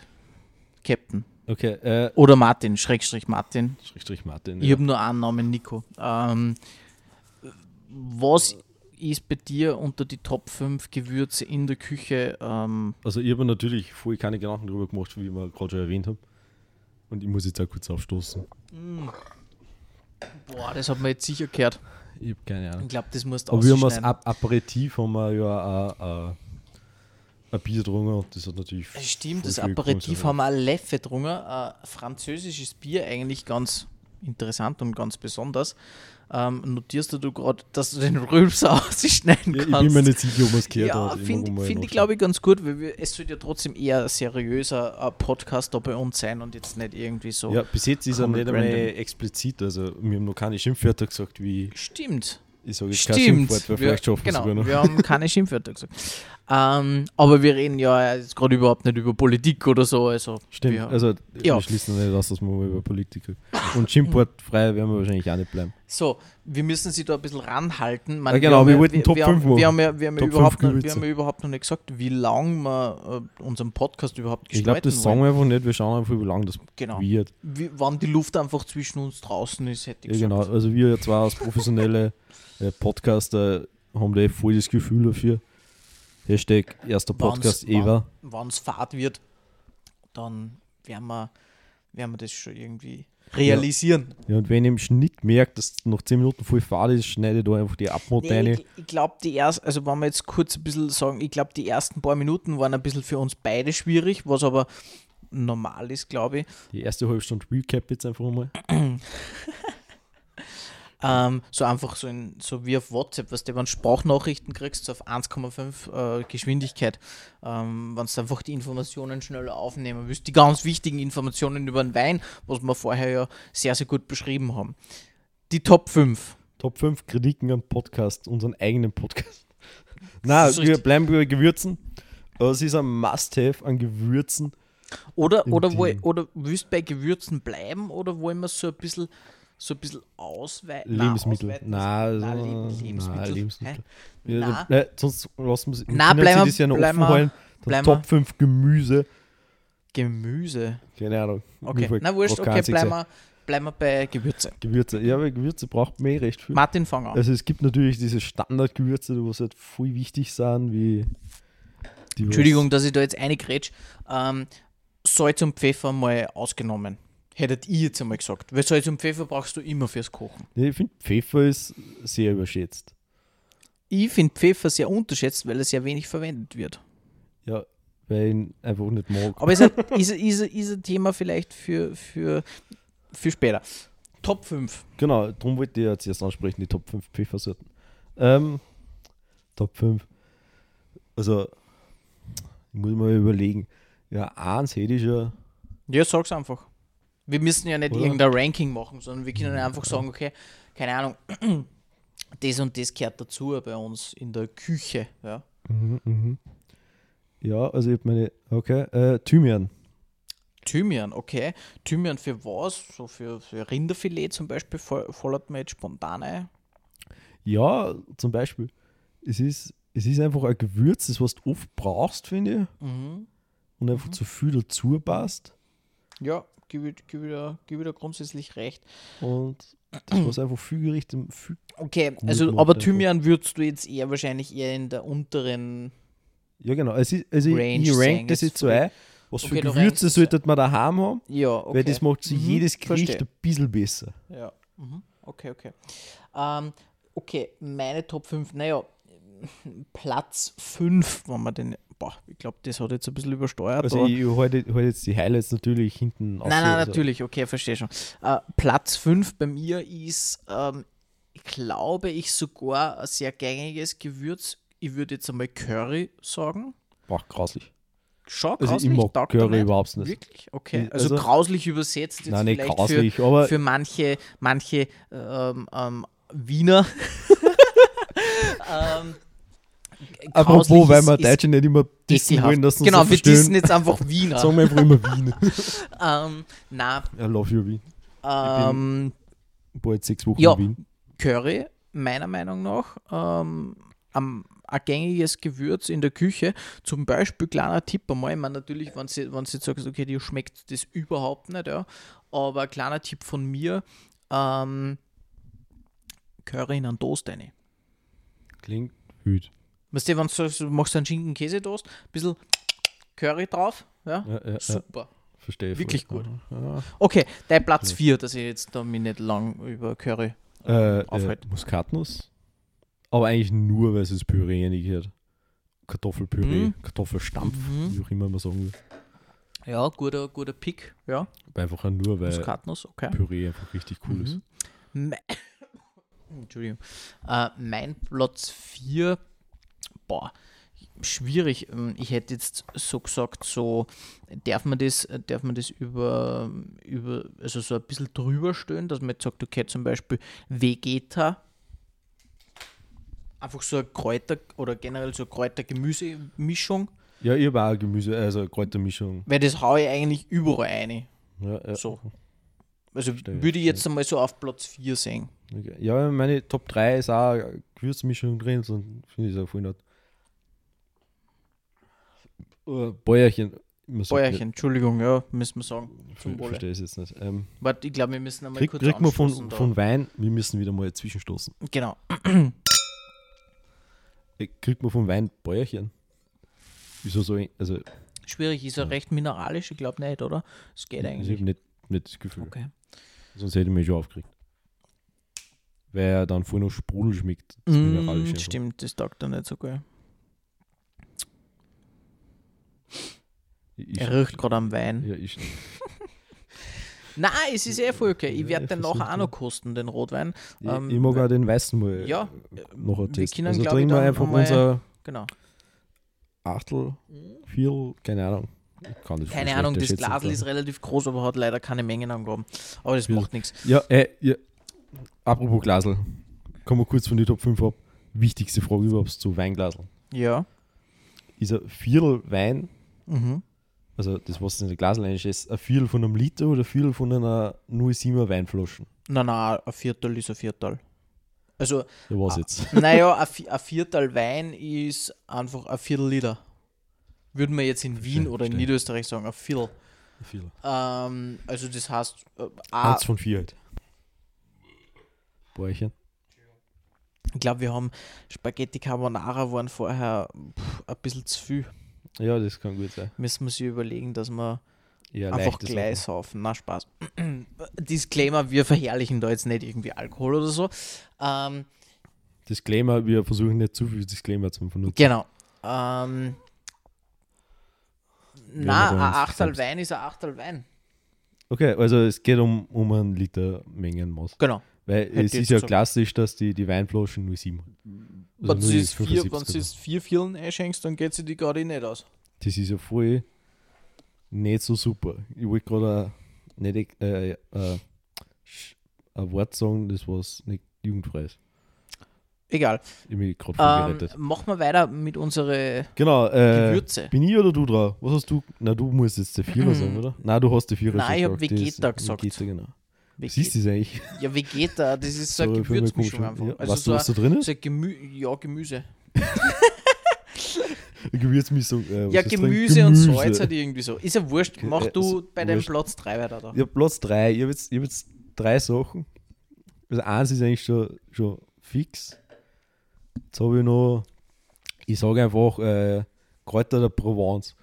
Speaker 1: Captain.
Speaker 2: Okay, äh,
Speaker 1: Oder Martin, Schrägstrich Martin.
Speaker 2: Schrägstrich Martin.
Speaker 1: Ich habe nur einen Namen, Nico. Ähm, was ist bei dir unter die Top 5 Gewürze in der Küche? Ähm,
Speaker 2: Also ich habe natürlich voll keine Gedanken darüber gemacht, wie wir gerade schon erwähnt haben. Und ich muss jetzt auch kurz aufstoßen.
Speaker 1: boah, das hat man jetzt sicher gehört.
Speaker 2: Ich habe keine
Speaker 1: Ich
Speaker 2: Ahnung.
Speaker 1: glaube, das musst du
Speaker 2: Aber wir haben als. Ap Aperitif haben wir ja auch, äh, ein Bier getrunken und das hat natürlich.
Speaker 1: Stimmt, das Aperitif
Speaker 2: Kohlensäure.
Speaker 1: haben wir ein Leffe getrunken. Äh, französisches Bier eigentlich ganz interessant und ganz besonders. Ähm, notierst du gerade, dass du den Rülpser [laughs] ausschneiden
Speaker 2: Ja, ich
Speaker 1: kannst?
Speaker 2: bin mir nicht sicher, ob es gehört
Speaker 1: Ja,
Speaker 2: hat. Ich
Speaker 1: finde find ich, glaube ich, ganz gut, weil wir, es sollte ja trotzdem eher ein seriöser äh, Podcast da bei uns sein und jetzt nicht irgendwie so.
Speaker 2: Ja, bis jetzt ist er nicht einmal explizit. Also, wir haben noch keine Schimpfwörter gesagt, wie
Speaker 1: Stimmt.
Speaker 2: ich sage jetzt kein
Speaker 1: Stimmt.
Speaker 2: Schimpfwort, weil
Speaker 1: Wir,
Speaker 2: vielleicht schaffen wir
Speaker 1: genau,
Speaker 2: sogar noch.
Speaker 1: wir haben keine Schimpfwörter gesagt. [laughs] Ähm, aber wir reden ja jetzt gerade überhaupt nicht über Politik oder so. Also
Speaker 2: Stimmt,
Speaker 1: wir,
Speaker 2: also
Speaker 1: Ja.
Speaker 2: wir schließen nicht aus, dass wir mal über Politik. Und Schimpfwortfrei werden wir wahrscheinlich auch nicht bleiben.
Speaker 1: So, wir müssen sie da ein bisschen ranhalten. Man,
Speaker 2: Ja, genau,
Speaker 1: haben
Speaker 2: wir wollten Top
Speaker 1: wir,
Speaker 2: 5
Speaker 1: haben,
Speaker 2: machen.
Speaker 1: wir haben ja, wir haben ja überhaupt
Speaker 2: 5
Speaker 1: noch, wir haben ja überhaupt noch nicht gesagt, wie lange wir äh, unseren Podcast überhaupt
Speaker 2: Ich glaube,
Speaker 1: gestalten
Speaker 2: das sagen wir einfach nicht. Wir schauen einfach, wie lange das
Speaker 1: Genau.
Speaker 2: wird.
Speaker 1: Wie, wann die Luft einfach zwischen uns draußen ist, hätte
Speaker 2: Ja,
Speaker 1: ich
Speaker 2: genau.
Speaker 1: gesagt.
Speaker 2: Also wir zwar als professionelle äh, Podcaster haben da eh voll das Gefühl dafür. Hashtag erster Podcast
Speaker 1: Wann's-
Speaker 2: ever.
Speaker 1: Wenn es Fahrt wird, dann werden wir, werden wir das schon irgendwie realisieren.
Speaker 2: Ja, und wenn ihr im Schnitt merkt, dass nach 10 Minuten voll Fahrt ist, schneide da einfach die Abmod
Speaker 1: Nee,
Speaker 2: rein.
Speaker 1: ich ich glaube, die ersten, also wenn wir jetzt kurz ein bisschen sagen, ich glaube, die ersten paar Minuten waren ein bisschen für uns beide schwierig, was aber normal ist, glaube ich.
Speaker 2: Die erste halbe Stunde Recap jetzt einfach mal. [clears throat]
Speaker 1: Ähm, so einfach so, in, so wie auf WhatsApp, was du, wenn du Sprachnachrichten kriegst, so auf 1,5 äh, Geschwindigkeit, ähm, wenn du einfach die Informationen schneller aufnehmen willst, die ganz wichtigen Informationen über den Wein, was wir vorher ja sehr, sehr gut beschrieben haben. Die Top 5.
Speaker 2: Top 5 Kritiken an Podcast, unseren eigenen Podcast. Na, wir
Speaker 1: richtig.
Speaker 2: bleiben bei Gewürzen. Aber Es ist ein Must-Have an Gewürzen.
Speaker 1: Oder, oder, wo, oder willst du bei Gewürzen bleiben oder wollen wir so ein bisschen, so ein bisschen ausweiten?
Speaker 2: Lebensmittel.
Speaker 1: ausweiten.
Speaker 2: Na, also,
Speaker 1: Lebensmittel.
Speaker 2: Nein, Lebensmittel. Ja, sonst lassen wir sie
Speaker 1: Na, bleiben wir-
Speaker 2: ja noch offen
Speaker 1: bleiben
Speaker 2: Top 5 Gemüse.
Speaker 1: Gemüse.
Speaker 2: Keine Ahnung.
Speaker 1: Okay, na wurscht, okay, bleiben wir, bleiben wir bei Gewürze.
Speaker 2: Gewürze. Ja, weil Gewürze braucht man eh recht viel.
Speaker 1: Martin, fang an.
Speaker 2: Also es gibt natürlich diese Standardgewürze, die was halt voll wichtig sind, wie die was-
Speaker 1: Entschuldigung, dass ich da jetzt reingrätsch. Ähm, Salz und Pfeffer mal ausgenommen. Hättet ihr jetzt einmal gesagt. Weil Salz und Pfeffer brauchst du immer fürs Kochen.
Speaker 2: Ich finde Pfeffer ist sehr überschätzt.
Speaker 1: Ich finde Pfeffer sehr unterschätzt, weil er sehr wenig verwendet wird.
Speaker 2: Ja, weil ich ihn einfach nicht mag.
Speaker 1: Aber ist ein, [laughs] ist, ist, ist ein Thema vielleicht für, für, für später. Top 5.
Speaker 2: Genau, darum wollte ich jetzt erst ansprechen, die Top 5 Pfeffersorten. Ähm, Top 5. Also, ich muss mal überlegen. Ja, eins hätte ich ja.
Speaker 1: Ja, sag's einfach. Wir müssen ja nicht
Speaker 2: Oder?
Speaker 1: irgendein Ranking machen, sondern wir können ja einfach sagen, okay, keine Ahnung, [clears throat] das und das gehört dazu bei uns in der Küche. Ja.
Speaker 2: Mhm, mhm. Ja, also ich meine. Okay, äh, Thymian.
Speaker 1: Thymian, okay. Thymian für was? So für, für Rinderfilet zum Beispiel fordert man jetzt spontan ein.
Speaker 2: Ja, zum Beispiel. Es ist, es ist einfach ein Gewürz, das was du oft brauchst, finde ich.
Speaker 1: Mhm.
Speaker 2: Und einfach zu viel dazu passt.
Speaker 1: Ja, gebe ich, gebe da- gebe da grundsätzlich recht.
Speaker 2: Und Das war einfach viel Gerichte, viel
Speaker 1: Okay, also aber. Thymian würdest du jetzt eher wahrscheinlich eher in der unteren.
Speaker 2: Ja, genau. Also, also
Speaker 1: Range
Speaker 2: ich, rank das
Speaker 1: jetzt
Speaker 2: so ein. Was
Speaker 1: Okay,
Speaker 2: für Gewürze sollte man daheim haben,
Speaker 1: Ja, okay.
Speaker 2: weil das macht sich
Speaker 1: Mhm,
Speaker 2: jedes Gericht
Speaker 1: verstehe.
Speaker 2: ein bisschen besser.
Speaker 1: Ja. Mhm. Okay, okay. Ähm, okay, meine Top 5. Naja, Platz 5, wenn man den. Boah, ich glaube, das hat jetzt ein bisschen übersteuert.
Speaker 2: Also ich halte halt jetzt die Highlights natürlich hinten.
Speaker 1: Nein, nein,
Speaker 2: also,
Speaker 1: natürlich, okay, verstehe schon. Äh, Platz 5 bei mir ist, ähm, glaube ich, sogar ein sehr gängiges Gewürz. Ich würde jetzt einmal Curry sagen.
Speaker 2: Boah, grauslich.
Speaker 1: Schon
Speaker 2: Also
Speaker 1: grauslich,
Speaker 2: ich mag Curry
Speaker 1: nicht?
Speaker 2: überhaupt nicht.
Speaker 1: Wirklich? Okay. Also,
Speaker 2: also-
Speaker 1: grauslich übersetzt jetzt
Speaker 2: Nein, nicht
Speaker 1: vielleicht
Speaker 2: grauslich,
Speaker 1: für,
Speaker 2: aber
Speaker 1: für manche, manche ähm, ähm, Wiener. [laughs] ähm,
Speaker 2: apropos, weil wir Deutsche nicht immer dissen wollen, dass
Speaker 1: Genau,
Speaker 2: so
Speaker 1: wir dissen jetzt einfach Wiener.
Speaker 2: sagen wir einfach immer Wien. [laughs]
Speaker 1: ähm, na,
Speaker 2: I love you, Wien.
Speaker 1: ähm,
Speaker 2: Bald sechs Wochen
Speaker 1: Ja.
Speaker 2: in Wien.
Speaker 1: Curry, meiner Meinung nach, ähm, am, ein gängiges Gewürz in der Küche. Zum Beispiel, kleiner Tipp einmal, ich meine natürlich, wenn sie, wenn sie jetzt sagst, okay, dir schmeckt das überhaupt nicht, ja, aber ein kleiner Tipp von mir, ähm, Curry in einen Toast rein.
Speaker 2: Klingt gut.
Speaker 1: Weißt du, wenn du machst einen Schinken-Käse-Toast, ein bisschen Curry drauf, ja,
Speaker 2: Ja, ja, ja,
Speaker 1: super.
Speaker 2: verstehe. voll.
Speaker 1: Wirklich gut.
Speaker 2: Ja.
Speaker 1: Okay, dein Platz 4, dass ich jetzt da mich nicht lang über Curry
Speaker 2: Äh, äh,
Speaker 1: aufhalten.
Speaker 2: Muskatnuss. Aber eigentlich nur, weil es das Püree nicht hat. Kartoffelpüree,
Speaker 1: Mhm.
Speaker 2: Kartoffelstampf,
Speaker 1: Mhm.
Speaker 2: wie auch immer man sagen will.
Speaker 1: Ja, guter, guter Pick, ja.
Speaker 2: Einfach nur, weil
Speaker 1: Muskatnuss, okay.
Speaker 2: Püree einfach richtig cool ist.
Speaker 1: Mhm. Me [coughs] Entschuldigung. Äh, mein Platz 4, boah, schwierig. Ähm, Ich hätte jetzt so gesagt, so darf man das, darf man das über, über, also so ein bisschen drüber stellen, dass man jetzt sagt, okay, zum Beispiel Vegeta, einfach so eine Kräuter- oder generell so Kräuter-Gemüse-Mischung,
Speaker 2: Ja, ich habe auch Gemüse, also Kräutermischung.
Speaker 1: weil das haue ich eigentlich überall rein.
Speaker 2: Ja, ja.
Speaker 1: So. Also
Speaker 2: Verstehe,
Speaker 1: würde ich jetzt einmal so auf Platz 4 sehen.
Speaker 2: Okay. ja, meine Top 3 ist auch eine Gewürzmischung drin, so finde ich es auch voll nett. Äh, Bäuerchen.
Speaker 1: Bäuerchen, Entschuldigung, ja, müssen wir sagen. Zum
Speaker 2: Ich
Speaker 1: Wohle.
Speaker 2: verstehe es jetzt nicht. Ähm,
Speaker 1: Warte, ich glaube, wir müssen einmal
Speaker 2: krieg,
Speaker 1: kurz
Speaker 2: kriegt man von,
Speaker 1: da.
Speaker 2: von Wein, wir müssen wieder mal zwischenstoßen.
Speaker 1: Genau. [clears throat]
Speaker 2: Äh, Kriegt man von Wein Bäuerchen? Wieso so? Also,
Speaker 1: Schwierig, ist er recht mineralisch? Ich glaube nicht, oder? Es geht
Speaker 2: ich
Speaker 1: eigentlich.
Speaker 2: habe nicht, nicht das Gefühl.
Speaker 1: Okay.
Speaker 2: Sonst hätte ich mich schon aufgeregt. Weil er dann voll noch Sprudel schmeckt. das
Speaker 1: Mm, stimmt, das taugt er nicht so geil.
Speaker 2: Ich,
Speaker 1: Er riecht gerade am Wein.
Speaker 2: Ja, ich, [laughs]
Speaker 1: Nein, es ist eh voll okay. Ich werde den nachher auch noch kosten, den Rotwein.
Speaker 2: ich,
Speaker 1: Ähm,
Speaker 2: ich mag auch den weißen mal
Speaker 1: Ja,
Speaker 2: noch ein Test. Also trinken wir einfach unser
Speaker 1: Genau.
Speaker 2: Achtel, Viertel, keine Ahnung.
Speaker 1: Keine Ahnung, das
Speaker 2: einschätzen,
Speaker 1: Glas ist relativ groß, aber hat leider keine Mengenangaben. Aber das macht nichts.
Speaker 2: Ja, äh, ja. Apropos Glasel. Kommen wir kurz von die Top 5 ab. Wichtigste Frage überhaupt zu Weinglasel.
Speaker 1: Ja.
Speaker 2: Ist ein Viertel Wein,
Speaker 1: Mhm.
Speaker 2: Also das, was in der Glasel ist, ein Viertel von einem Liter oder ein Viertel von einer 07er Weinflaschen?
Speaker 1: Nein, nein, ein Viertel ist ein Viertel. Also,
Speaker 2: Ja, was jetzt? [laughs] [laughs]
Speaker 1: naja, ein, Vi- ein Viertel Wein ist einfach ein Viertel Liter. Würden wir jetzt in Wien
Speaker 2: Verstehe,
Speaker 1: oder in
Speaker 2: verstehe.
Speaker 1: Niederösterreich sagen, ein Viertel.
Speaker 2: Ein Viertel.
Speaker 1: Ähm, also das heißt, äh,
Speaker 2: Eins von vier halt. Bäuerchen.
Speaker 1: ich glaube, wir haben Spaghetti Carbonara waren vorher pff, ein bisschen zu viel.
Speaker 2: Ja, das kann gut sein.
Speaker 1: Müssen wir sich überlegen, dass wir
Speaker 2: Ja,
Speaker 1: einfach saufen. Na, Spaß. [clears throat] Disclaimer, wir verherrlichen da jetzt nicht irgendwie Alkohol oder so. Ähm,
Speaker 2: Disclaimer, wir versuchen nicht zu viel Disclaimer zu benutzen.
Speaker 1: Genau. Ähm, na, ein Achtel Wein ist ein Achtel Wein.
Speaker 2: Okay, also es geht um, um einen Liter Mengenmaß.
Speaker 1: Genau.
Speaker 2: Weil
Speaker 1: Hätte
Speaker 2: es ist ja klassisch, dass die, die Weinflaschen 07 haben. Also
Speaker 1: Wenn
Speaker 2: die
Speaker 1: es vier,
Speaker 2: 75
Speaker 1: wenn es vier Vielen einschenkst, dann geht sie die gerade nicht aus.
Speaker 2: Das ist ja voll nicht so super. Ich wollte gerade nicht äh, äh, sch- ein Wort sagen, das was nicht jugendfrei ist.
Speaker 1: Egal.
Speaker 2: Ich bin gerade
Speaker 1: Ähm, machen wir weiter mit unseren
Speaker 2: Genau, äh,
Speaker 1: Gewürze.
Speaker 2: bin ich oder du drauf? Was hast du? Na, du musst jetzt der Vierer [clears throat] sagen, oder? Nein, du hast die Vierer
Speaker 1: Nein, ich
Speaker 2: schon
Speaker 1: hab
Speaker 2: gesagt. Das-
Speaker 1: Vegeta gesagt.
Speaker 2: Vegeta, genau.
Speaker 1: Vege-
Speaker 2: Siehst du das eigentlich?
Speaker 1: Ja, Vegeta, das ist so eine Gewürzmischung einfach.
Speaker 2: Ja,
Speaker 1: also
Speaker 2: weißt
Speaker 1: so,
Speaker 2: du, was da drin ist?
Speaker 1: so Gemü ja, Gemüse. [laughs]
Speaker 2: Gewürzmischung. Äh,
Speaker 1: ja,
Speaker 2: drin?
Speaker 1: Gemüse, und Salz halt irgendwie so. Ist ja wurscht.
Speaker 2: Okay,
Speaker 1: Mach
Speaker 2: äh,
Speaker 1: du bei deinem. Platz 3 weiter da.
Speaker 2: Ich habe Platz 3. Ich habe jetzt, ich hab jetzt drei Sachen. Also eins ist eigentlich schon, schon fix. Jetzt habe ich noch, ich sage einfach, äh, Kräuter der Provence.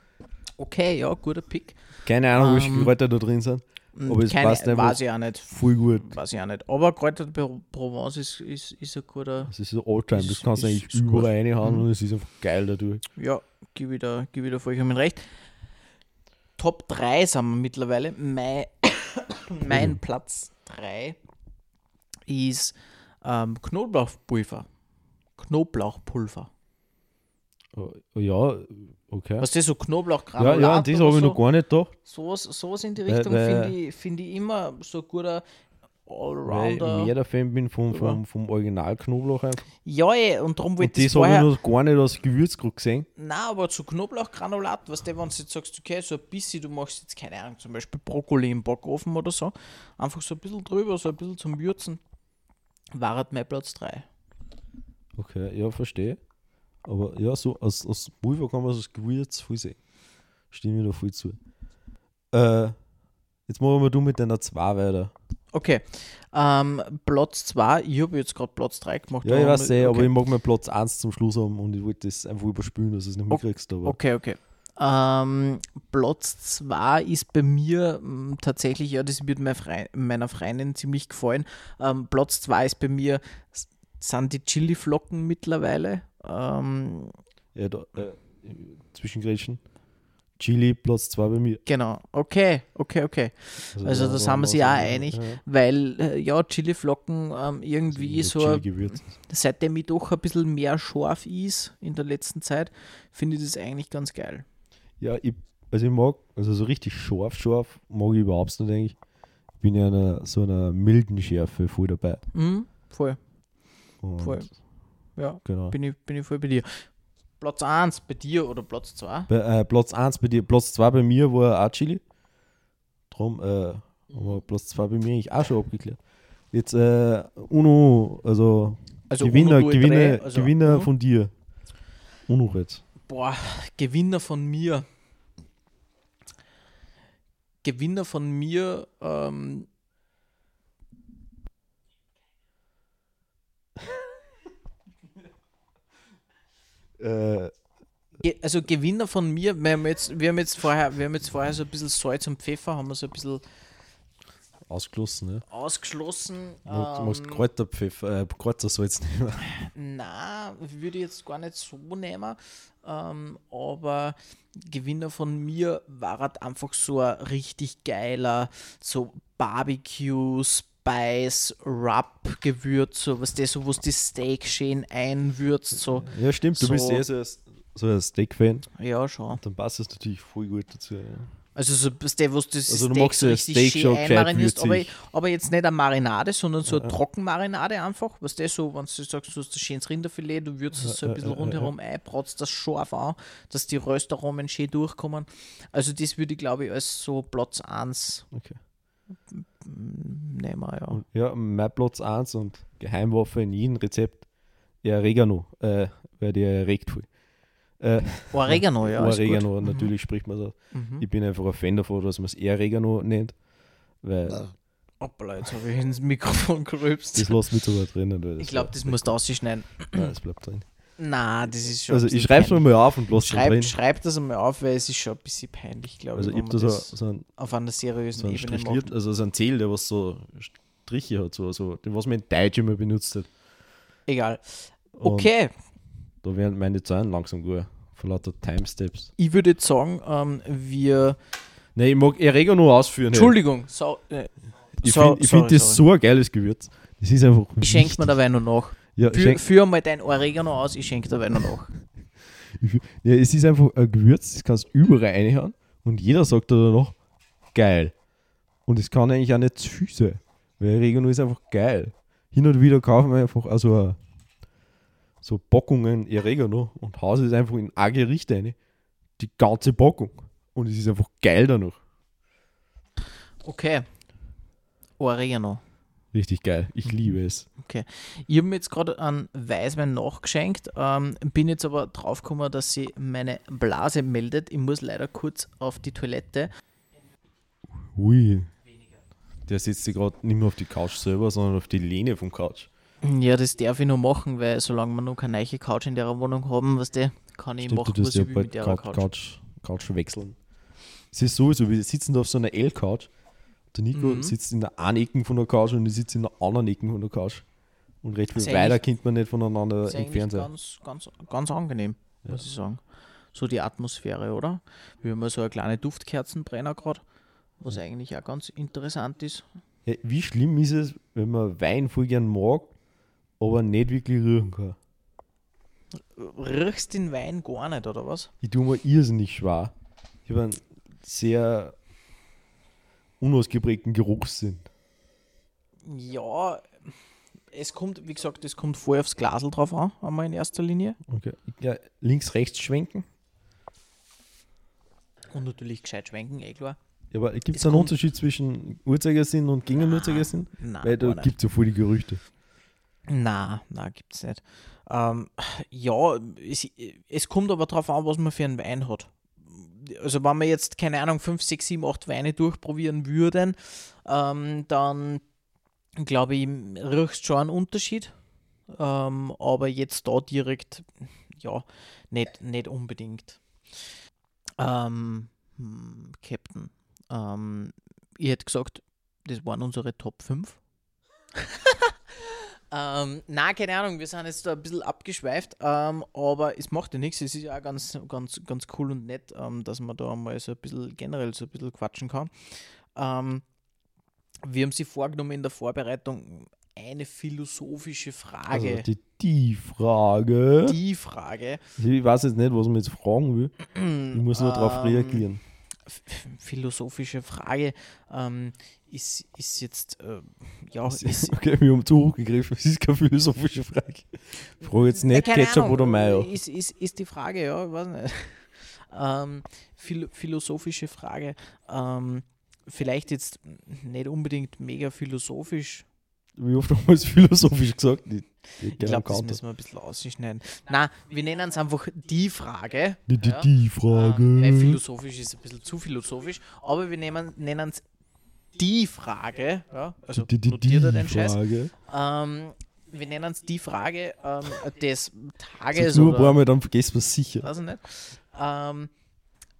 Speaker 1: Okay, ja, guter Pick.
Speaker 2: Keine Ahnung, welche
Speaker 1: Ähm,
Speaker 2: Kräuter da drin sind. Aber es
Speaker 1: Keine,
Speaker 2: passt einfach
Speaker 1: weiß ich auch nicht.
Speaker 2: voll gut.
Speaker 1: Weiß ich auch nicht. Aber Kräuter Provence ist, ist, ist ein guter.
Speaker 2: Das ist so Oldtime, das
Speaker 1: Ist-
Speaker 2: kannst du eigentlich überall reinhauen
Speaker 1: Mhm.
Speaker 2: und es ist einfach geil dadurch.
Speaker 1: Ja, da, gebe ich da vollkommen recht. Top 3 sind wir mittlerweile. Mein, [coughs] mein
Speaker 2: Mhm.
Speaker 1: Platz 3 ist ähm, Knoblauchpulver. Knoblauchpulver.
Speaker 2: Oh, ja, okay.
Speaker 1: Was das so
Speaker 2: ja,
Speaker 1: Knoblauchgranulat
Speaker 2: ja, das
Speaker 1: oder
Speaker 2: habe ich
Speaker 1: so,
Speaker 2: noch gar nicht gedacht.
Speaker 1: sowas, sowas in die Richtung finde ich, find ich immer so ein guter
Speaker 2: Weil ich
Speaker 1: Allrounder.
Speaker 2: mehr der Fan bin vom,
Speaker 1: Ja.
Speaker 2: vom, vom Original-Knoblauch einfach.
Speaker 1: Ja, eh, und darum wollte ich
Speaker 2: das
Speaker 1: das
Speaker 2: habe ich noch gar nicht als Gewürz gesehen.
Speaker 1: Nein, aber zu Knoblauchgranulat, was der, wenn du jetzt sagst, okay, so ein bisschen, du machst jetzt, keine Ahnung, zum Beispiel Brokkoli im Backofen oder so, einfach so ein bisschen drüber, so ein bisschen zum Würzen, war halt mein Platz 3.
Speaker 2: Okay, ja, verstehe. Aber ja, so als, als Pulver kann man das Gewürz voll sehen. Stimme ich da voll zu. Äh, jetzt machen wir du mit deiner 2 weiter.
Speaker 1: Okay, ähm, Platz 2, ich habe jetzt gerade Platz 3 gemacht.
Speaker 2: Ja, ich weiß eh, aber
Speaker 1: okay.
Speaker 2: ich mag meinen Platz 1 zum Schluss haben und ich wollte das einfach überspülen, dass du es nicht mitkriegst. Aber
Speaker 1: Okay, okay. Ähm, Platz 2 ist bei mir m, tatsächlich, ja, das wird meiner Freundin ziemlich gefallen. Ähm, Platz 2 ist bei mir, sind die Chili-Flocken mittlerweile. Ähm,
Speaker 2: ja, da, äh, Zwischengrätschen. Chili, Platz 2 bei mir.
Speaker 1: genau, okay, okay, okay. Also da sind wir sich auch einig. Weil, äh, ja, Chili-Flocken ähm, irgendwie so,
Speaker 2: Chili-Gewürz.
Speaker 1: seitdem ich doch ein bisschen mehr scharf ist in der letzten Zeit, finde ich das eigentlich ganz geil.
Speaker 2: Ja, ich, also ich mag, also so richtig scharf, scharf mag ich überhaupt nicht eigentlich. Ich bin ja einer, so einer milden Schärfe voll dabei.
Speaker 1: Mhm, voll,
Speaker 2: Und
Speaker 1: voll. Ja,
Speaker 2: Genau.
Speaker 1: bin ich, bin ich voll bei dir. Platz 1 bei dir oder Platz 2?
Speaker 2: Bei, äh, Platz 1 bei dir, Platz 2 bei mir war auch Chili. Drum äh, haben wir Platz 2 bei mir eigentlich auch schon abgeklärt. Jetzt äh, Uno, also,
Speaker 1: Also
Speaker 2: Gewinner,
Speaker 1: Uno,
Speaker 2: Gewinner,
Speaker 1: drei, also
Speaker 2: Gewinner
Speaker 1: Uno.
Speaker 2: von dir. Uno jetzt.
Speaker 1: Boah, Gewinner von mir. Gewinner von mir, ähm,
Speaker 2: Äh,
Speaker 1: also Gewinner von mir, wir haben jetzt, wir haben jetzt vorher, wir haben jetzt vorher so ein bisschen Salz und Pfeffer, haben wir so ein bisschen
Speaker 2: ausgeschlossen, ja.
Speaker 1: ausgeschlossen.
Speaker 2: Du du magst
Speaker 1: Ähm,
Speaker 2: Kräuterpfeffer, äh, Kräutersalz nehmen.
Speaker 1: Na, würde ich jetzt gar nicht so nehmen. Ähm, aber Gewinner von mir war halt einfach so ein richtig geiler, so Barbecue, Spice, Rub, Gewürz, so was das, so was die Steak schön einwürzt, so.
Speaker 2: Ja, stimmt, du bist
Speaker 1: So-
Speaker 2: eh so, ein- so ein Steak-Fan.
Speaker 1: Ja, schon.
Speaker 2: Dann passt das natürlich voll gut dazu. Ja.
Speaker 1: Also so der, was das
Speaker 2: Also du
Speaker 1: Steak
Speaker 2: magst
Speaker 1: so
Speaker 2: ja
Speaker 1: richtig
Speaker 2: Steak
Speaker 1: schön einmarinierst, aber, aber jetzt nicht eine Marinade, sondern so eine Trockenmarinade einfach. Was das so, wenn du sagst, du hast ein schönes Rinderfilet, du würzt es so ein bisschen rundherum ein, bratst das scharf an, dass die Röstaromen schön durchkommen. Also das würde ich glaube ich als so Platz 1
Speaker 2: Okay.
Speaker 1: Nehmen, ja.
Speaker 2: Und ja, mein Platz 1 und Geheimwaffe in jedem Rezept, Oregano, äh, weil der erregt voll. Äh,
Speaker 1: Oregano, ja. ist
Speaker 2: Oregano,
Speaker 1: gut. Mhm.
Speaker 2: natürlich spricht man so.
Speaker 1: Mhm.
Speaker 2: Ich bin einfach ein Fan davon, dass man es Oregano nennt, weil
Speaker 1: Hoppala, jetzt habe ich ins Mikrofon gerülpst.
Speaker 2: das lässt mich sogar drinnen.
Speaker 1: Ich glaube, das musst du ausschneiden.
Speaker 2: Nein, das bleibt drin.
Speaker 1: Na, das ist schon.
Speaker 2: Also ich schreibe es mir mal auf und es
Speaker 1: Schreib, schreib das einmal auf, weil es ist schon ein bisschen peinlich, glaube
Speaker 2: Also
Speaker 1: ich,
Speaker 2: ich
Speaker 1: wenn
Speaker 2: habe da so,
Speaker 1: das
Speaker 2: so, ein,
Speaker 1: auf einer seriösen
Speaker 2: so ein
Speaker 1: Ebene
Speaker 2: strichliert, also so ein Zähl, der was so Striche hat, so, so den, was man in Deutsch immer benutzt hat.
Speaker 1: Egal.
Speaker 2: Und
Speaker 1: Okay,
Speaker 2: Da werden meine Zahlen langsam gut, von lauter Timesteps.
Speaker 1: ich würde jetzt sagen, ähm, wir.
Speaker 2: Ne, ich mag Oregano ausführen. hey.
Speaker 1: Entschuldigung, so, äh,
Speaker 2: Ich
Speaker 1: so-
Speaker 2: finde find das
Speaker 1: sorry.
Speaker 2: so ein geiles Gewürz. Das ist einfach.
Speaker 1: Ich schenke mir dabei noch nach.
Speaker 2: Ja,
Speaker 1: Für, führ mal dein Oregano aus, ich schenke dabei noch nach. [laughs]
Speaker 2: ja, es ist einfach ein Gewürz, das kannst du überall reinhauen und jeder sagt da noch geil. Und es kann eigentlich auch nicht zu viel sein, weil Oregano ist einfach geil. Hin und wieder kaufen wir einfach also so Packungen Oregano und hauen es einfach in ein Gericht rein. Die ganze Packung. Und es ist einfach geil danach.
Speaker 1: Okay. Oregano.
Speaker 2: Richtig geil. Ich liebe es.
Speaker 1: Ich habe mir jetzt gerade einen Weißwein nachgeschenkt, ähm, bin jetzt aber draufgekommen, dass sie meine Blase meldet. Ich muss leider kurz auf die Toilette.
Speaker 2: Ui. Der sitzt sich gerade nicht mehr auf die Couch selber, sondern auf die Lehne vom Couch.
Speaker 1: Ja, das darf ich noch machen, weil solange wir noch keine neue Couch in der Wohnung haben, was der kann ich
Speaker 2: Stimmt,
Speaker 1: machen, was
Speaker 2: ja
Speaker 1: ich will mit der
Speaker 2: Couch,
Speaker 1: Couch.
Speaker 2: Couch, Couch wechseln. Es ist sowieso, wir sitzen da auf so einer L-Couch. Der Nico
Speaker 1: Mhm.
Speaker 2: sitzt in der einen Ecke von der Couch und ich sitze in der anderen Ecke von der Couch. Und recht viel weiter kommt man nicht voneinander entfernt sein.
Speaker 1: ganz, ganz, ganz angenehm,
Speaker 2: Ja.
Speaker 1: muss ich sagen. So die Atmosphäre, oder? Wir haben so eine kleine Duftkerzenbrenner gerade, was eigentlich auch ganz interessant ist.
Speaker 2: Ja, wie schlimm ist es, wenn man Wein voll gern mag, aber nicht wirklich rühren kann?
Speaker 1: Riechst den Wein gar nicht, oder was?
Speaker 2: Ich tue mir irrsinnig schwer. Ich habe einen sehr unausgeprägten Geruchssinn.
Speaker 1: Ja, es kommt, wie gesagt, es kommt voll aufs Glasel drauf an, einmal in erster Linie.
Speaker 2: Okay. Ja, links, rechts schwenken.
Speaker 1: Und natürlich gescheit schwenken, eh klar.
Speaker 2: Ja, aber gibt es
Speaker 1: Es
Speaker 2: einen Unterschied zwischen Uhrzeigersinn und gegen Uhrzeigersinn?
Speaker 1: Nein,
Speaker 2: Weil da gibt es ja voll die Gerüchte.
Speaker 1: Na, na, gibt's nicht. Ähm, ja, es, es kommt aber darauf an, was man für einen Wein hat. Also wenn wir jetzt, keine Ahnung, 5, 6, 7, 8 Weine durchprobieren würden, ähm, dann glaube ich, riechst schon einen Unterschied. Ähm, aber jetzt da direkt, ja, nicht, nicht unbedingt. Ähm, hm, Captain, ähm, ich hätte gesagt, das waren unsere Top 5. [laughs] Ähm, na, keine Ahnung, wir sind jetzt da ein bisschen abgeschweift, ähm, aber es macht ja nichts. Es ist ja auch ganz, ganz, ganz cool und nett, ähm, dass man da mal so ein bisschen generell so ein bisschen quatschen kann. Ähm, wir haben sie vorgenommen in der Vorbereitung eine philosophische Frage.
Speaker 2: Also die, die Frage.
Speaker 1: die Frage,
Speaker 2: ich weiß jetzt nicht, was man jetzt fragen will. Ich muss nur darauf
Speaker 1: Ähm,
Speaker 2: reagieren.
Speaker 1: Philosophische Frage, ähm, ist, ist jetzt, äh, ja, ist,
Speaker 2: Okay, wir haben zu hoch gegriffen. Es ist keine philosophische Frage. Ich frage jetzt nicht
Speaker 1: Ja,
Speaker 2: Ketchup
Speaker 1: Ahnung,
Speaker 2: oder Mayo.
Speaker 1: Ist, ist, ist die Frage, ja, ich weiß nicht. [laughs] Ähm, phil philosophische Frage. Ähm, vielleicht jetzt nicht unbedingt mega philosophisch.
Speaker 2: Wie oft haben wir es philosophisch gesagt? Die, die
Speaker 1: Ich glaube, das müssen wir ein bisschen ausschneiden. Na, wir nennen es einfach die Frage.
Speaker 2: die, die,
Speaker 1: ja.
Speaker 2: die Frage.
Speaker 1: Ähm, philosophisch ist ein bisschen zu philosophisch, aber wir nennen es die Frage. Ja, also
Speaker 2: die, die,
Speaker 1: er
Speaker 2: die
Speaker 1: den Scheiß.
Speaker 2: Frage.
Speaker 1: Ähm, wir nennen es die Frage ähm, des
Speaker 2: Sag's
Speaker 1: Tages.
Speaker 2: nur
Speaker 1: oder-
Speaker 2: ein paar Mal, dann vergessen wir es sicher.
Speaker 1: weiß ich nicht. Ähm,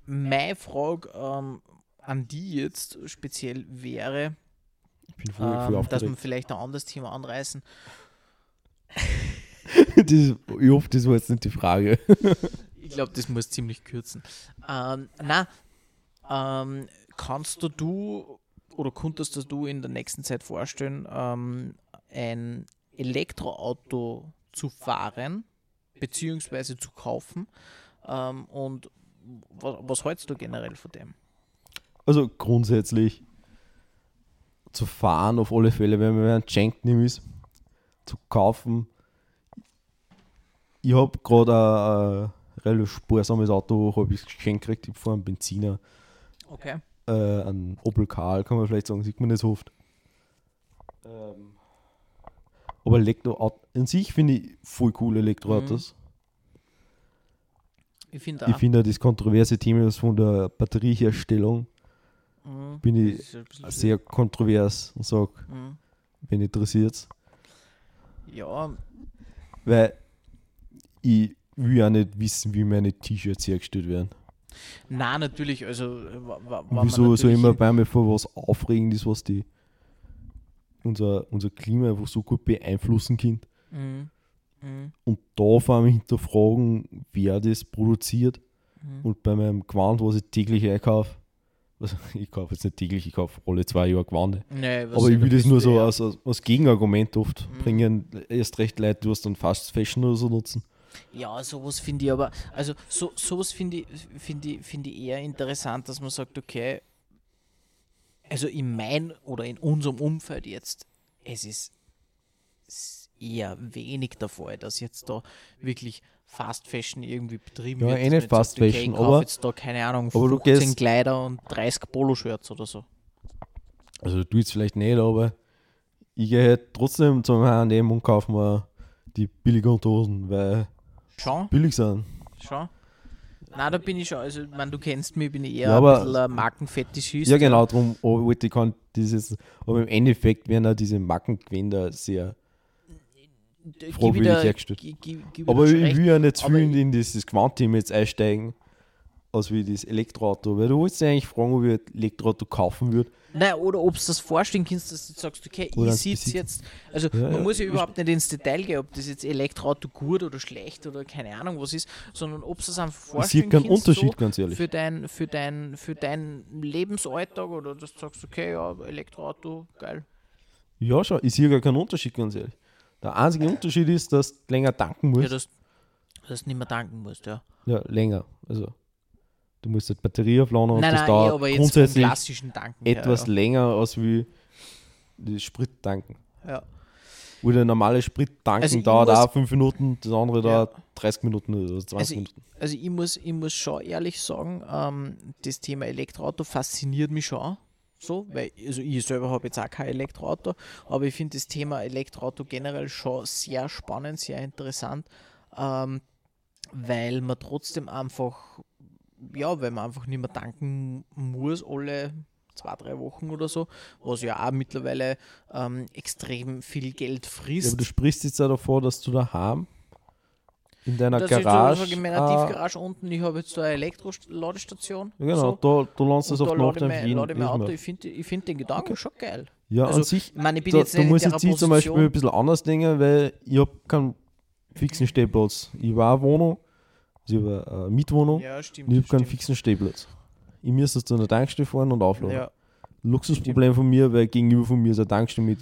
Speaker 1: meine Frage ähm, an die jetzt speziell wäre,
Speaker 2: Ich bin voll
Speaker 1: ähm, dass wir vielleicht ein anderes Thema anreißen. [laughs]
Speaker 2: das, ich hoffe, das war jetzt nicht die Frage. [laughs]
Speaker 1: Ich glaube, das muss ziemlich kürzen. Ähm, na, ähm, kannst du, du oder konntest du in der nächsten Zeit vorstellen, ähm, ein Elektroauto zu fahren beziehungsweise zu kaufen? Ähm, und was, was hältst du generell von dem?
Speaker 2: Also grundsätzlich zu fahren auf alle Fälle, wenn man ein Geschenk nimmt ist, zu kaufen. Ich habe gerade ein, ein relativ sparsames Auto, habe ich geschenkt gekriegt. Ich fahre einen Benziner,
Speaker 1: Okay.
Speaker 2: äh, einen Opel Karl, kann man vielleicht sagen, sieht man nicht so oft. Ähm, aber Elektroauto an sich finde ich voll cool Elektroautos.
Speaker 1: Ich finde
Speaker 2: Ich
Speaker 1: auch.
Speaker 2: finde auch das kontroverse Thema ist von der Batterieherstellung
Speaker 1: Mhm.
Speaker 2: bin ich sehr kontrovers und sage.
Speaker 1: Mhm.
Speaker 2: wenn interessiert
Speaker 1: Ja,
Speaker 2: Weil ich will ja nicht wissen, wie meine T-Shirts hergestellt werden.
Speaker 1: na natürlich, also
Speaker 2: wieso so immer bei mir vor was aufregend ist, was die unser, unser Klima einfach so gut beeinflussen kann.
Speaker 1: Mhm. Mhm.
Speaker 2: Und da vor allem hinterfragen, wer das produziert.
Speaker 1: Mhm.
Speaker 2: Und bei meinem Gewand, was ich täglich einkaufe, also [laughs] ich kaufe jetzt nicht täglich, ich kaufe alle zwei Jahre Gewande.
Speaker 1: Nee, was
Speaker 2: Aber ich will das nur
Speaker 1: du
Speaker 2: so
Speaker 1: ja-
Speaker 2: als, als, Gegenargument oft
Speaker 1: Mhm.
Speaker 2: bringen. Erst recht Leute, die was dann Fast Fashion oder so nutzen.
Speaker 1: Ja, sowas finde ich aber, also so, sowas finde ich, finde ich, finde ich eher interessant, dass man sagt, okay, also in mein oder in unserem Umfeld jetzt, es ist eher wenig der Fall, dass jetzt da wirklich Fast Fashion irgendwie betrieben
Speaker 2: Ja,
Speaker 1: wird.
Speaker 2: eh
Speaker 1: dass
Speaker 2: nicht
Speaker 1: man
Speaker 2: Fast
Speaker 1: sagt,
Speaker 2: Fashion, aber-
Speaker 1: jetzt da, keine Ahnung,
Speaker 2: aber du
Speaker 1: 15
Speaker 2: gehst-
Speaker 1: Kleider und 30 Poloshirts oder so.
Speaker 2: Also du jetzt vielleicht nicht, aber ich gehe halt trotzdem zum H&M und kaufe mir die billigen Hosen, weil
Speaker 1: Schon,
Speaker 2: billig sind.
Speaker 1: schon. Nein, da bin ich schon, also meine, du kennst mich, bin ich eher
Speaker 2: Ja, aber-
Speaker 1: ein bisschen ein Markenfetischist.
Speaker 2: Ja, genau, darum wollte ich kann dieses, aber im Endeffekt werden auch diese Mackengewänder sehr.
Speaker 1: Dir-
Speaker 2: hergestellt. Aber ich
Speaker 1: recht.
Speaker 2: will ja nicht zu viel in, dieses Quantum jetzt einsteigen, als wie das Elektroauto, weil du wolltest ja eigentlich fragen, ob ich ein Elektroauto kaufen würde.
Speaker 1: Nein, oder ob du das vorstellen kannst, dass du sagst, okay,
Speaker 2: Oder
Speaker 1: ich sitze jetzt, also
Speaker 2: Ja,
Speaker 1: man
Speaker 2: ja,
Speaker 1: muss ja überhaupt nicht ins Detail gehen, ob das jetzt Elektroauto gut oder schlecht oder keine Ahnung was ist, sondern ob du es einfach
Speaker 2: Ich
Speaker 1: vorstellen kannst,
Speaker 2: Unterschied,
Speaker 1: so,
Speaker 2: ganz ehrlich.
Speaker 1: für dein, für dein, für deinen Lebensalltag oder dass du sagst, okay, ja, Elektroauto, geil.
Speaker 2: Ja, schon, ich sehe gar keinen Unterschied, ganz ehrlich. Der einzige Unterschied ist, dass du länger tanken
Speaker 1: Ja,
Speaker 2: musst.
Speaker 1: dass, dass du nicht mehr danken musst, ja.
Speaker 2: Ja, länger. Also, du musst die Batterie aufladen und
Speaker 1: nein,
Speaker 2: das
Speaker 1: nein,
Speaker 2: dauert
Speaker 1: aber jetzt
Speaker 2: grundsätzlich
Speaker 1: klassischen Danken her,
Speaker 2: etwas länger als wie das Sprittanken.
Speaker 1: ja. ja.
Speaker 2: Wo der normale Sprittanken
Speaker 1: Also ich
Speaker 2: dauert auch 5 Minuten, das andere
Speaker 1: Ja.
Speaker 2: dauert 30 Minuten oder 20
Speaker 1: Also ich-
Speaker 2: Minuten.
Speaker 1: Also ich muss, ich muss schon ehrlich sagen, ähm, das Thema Elektroauto fasziniert mich schon. So, weil also ich selber habe jetzt auch kein Elektroauto, aber ich finde das Thema Elektroauto generell schon sehr spannend, sehr interessant, ähm, weil man trotzdem einfach, ja, weil man einfach nicht mehr tanken muss alle zwei, drei Wochen oder so, was ja auch mittlerweile ähm, extrem viel Geld
Speaker 2: Ja,
Speaker 1: frisst.
Speaker 2: aber du sprichst jetzt ja davor, dass du daheim in deiner
Speaker 1: das ist
Speaker 2: Garage.
Speaker 1: so, ich, in meiner
Speaker 2: äh,
Speaker 1: Tiefgarage unten, ich habe jetzt so eine Elektroladestation.
Speaker 2: genau,
Speaker 1: so.
Speaker 2: da, da lernst du das
Speaker 1: da
Speaker 2: auf Nacht
Speaker 1: mein, lade mein
Speaker 2: jedes
Speaker 1: Auto. Ich finde ich find den Gedanken schon geil.
Speaker 2: Ja,
Speaker 1: Also,
Speaker 2: an sich,
Speaker 1: Ich meine, ich bin
Speaker 2: da,
Speaker 1: jetzt
Speaker 2: da muss jetzt ich zum Beispiel ein bisschen anders denken, weil ich habe keinen fixen Stehplatz. Ich war eine Wohnung, also ich habe eine Mietwohnung,
Speaker 1: Ja, stimmt.
Speaker 2: ich habe keinen
Speaker 1: stimmt.
Speaker 2: fixen Stehplatz. Ich müsste zu einer Tankstelle fahren und aufladen.
Speaker 1: Ja,
Speaker 2: Luxusproblem von mir, weil gegenüber von mir ist eine Tankstelle mit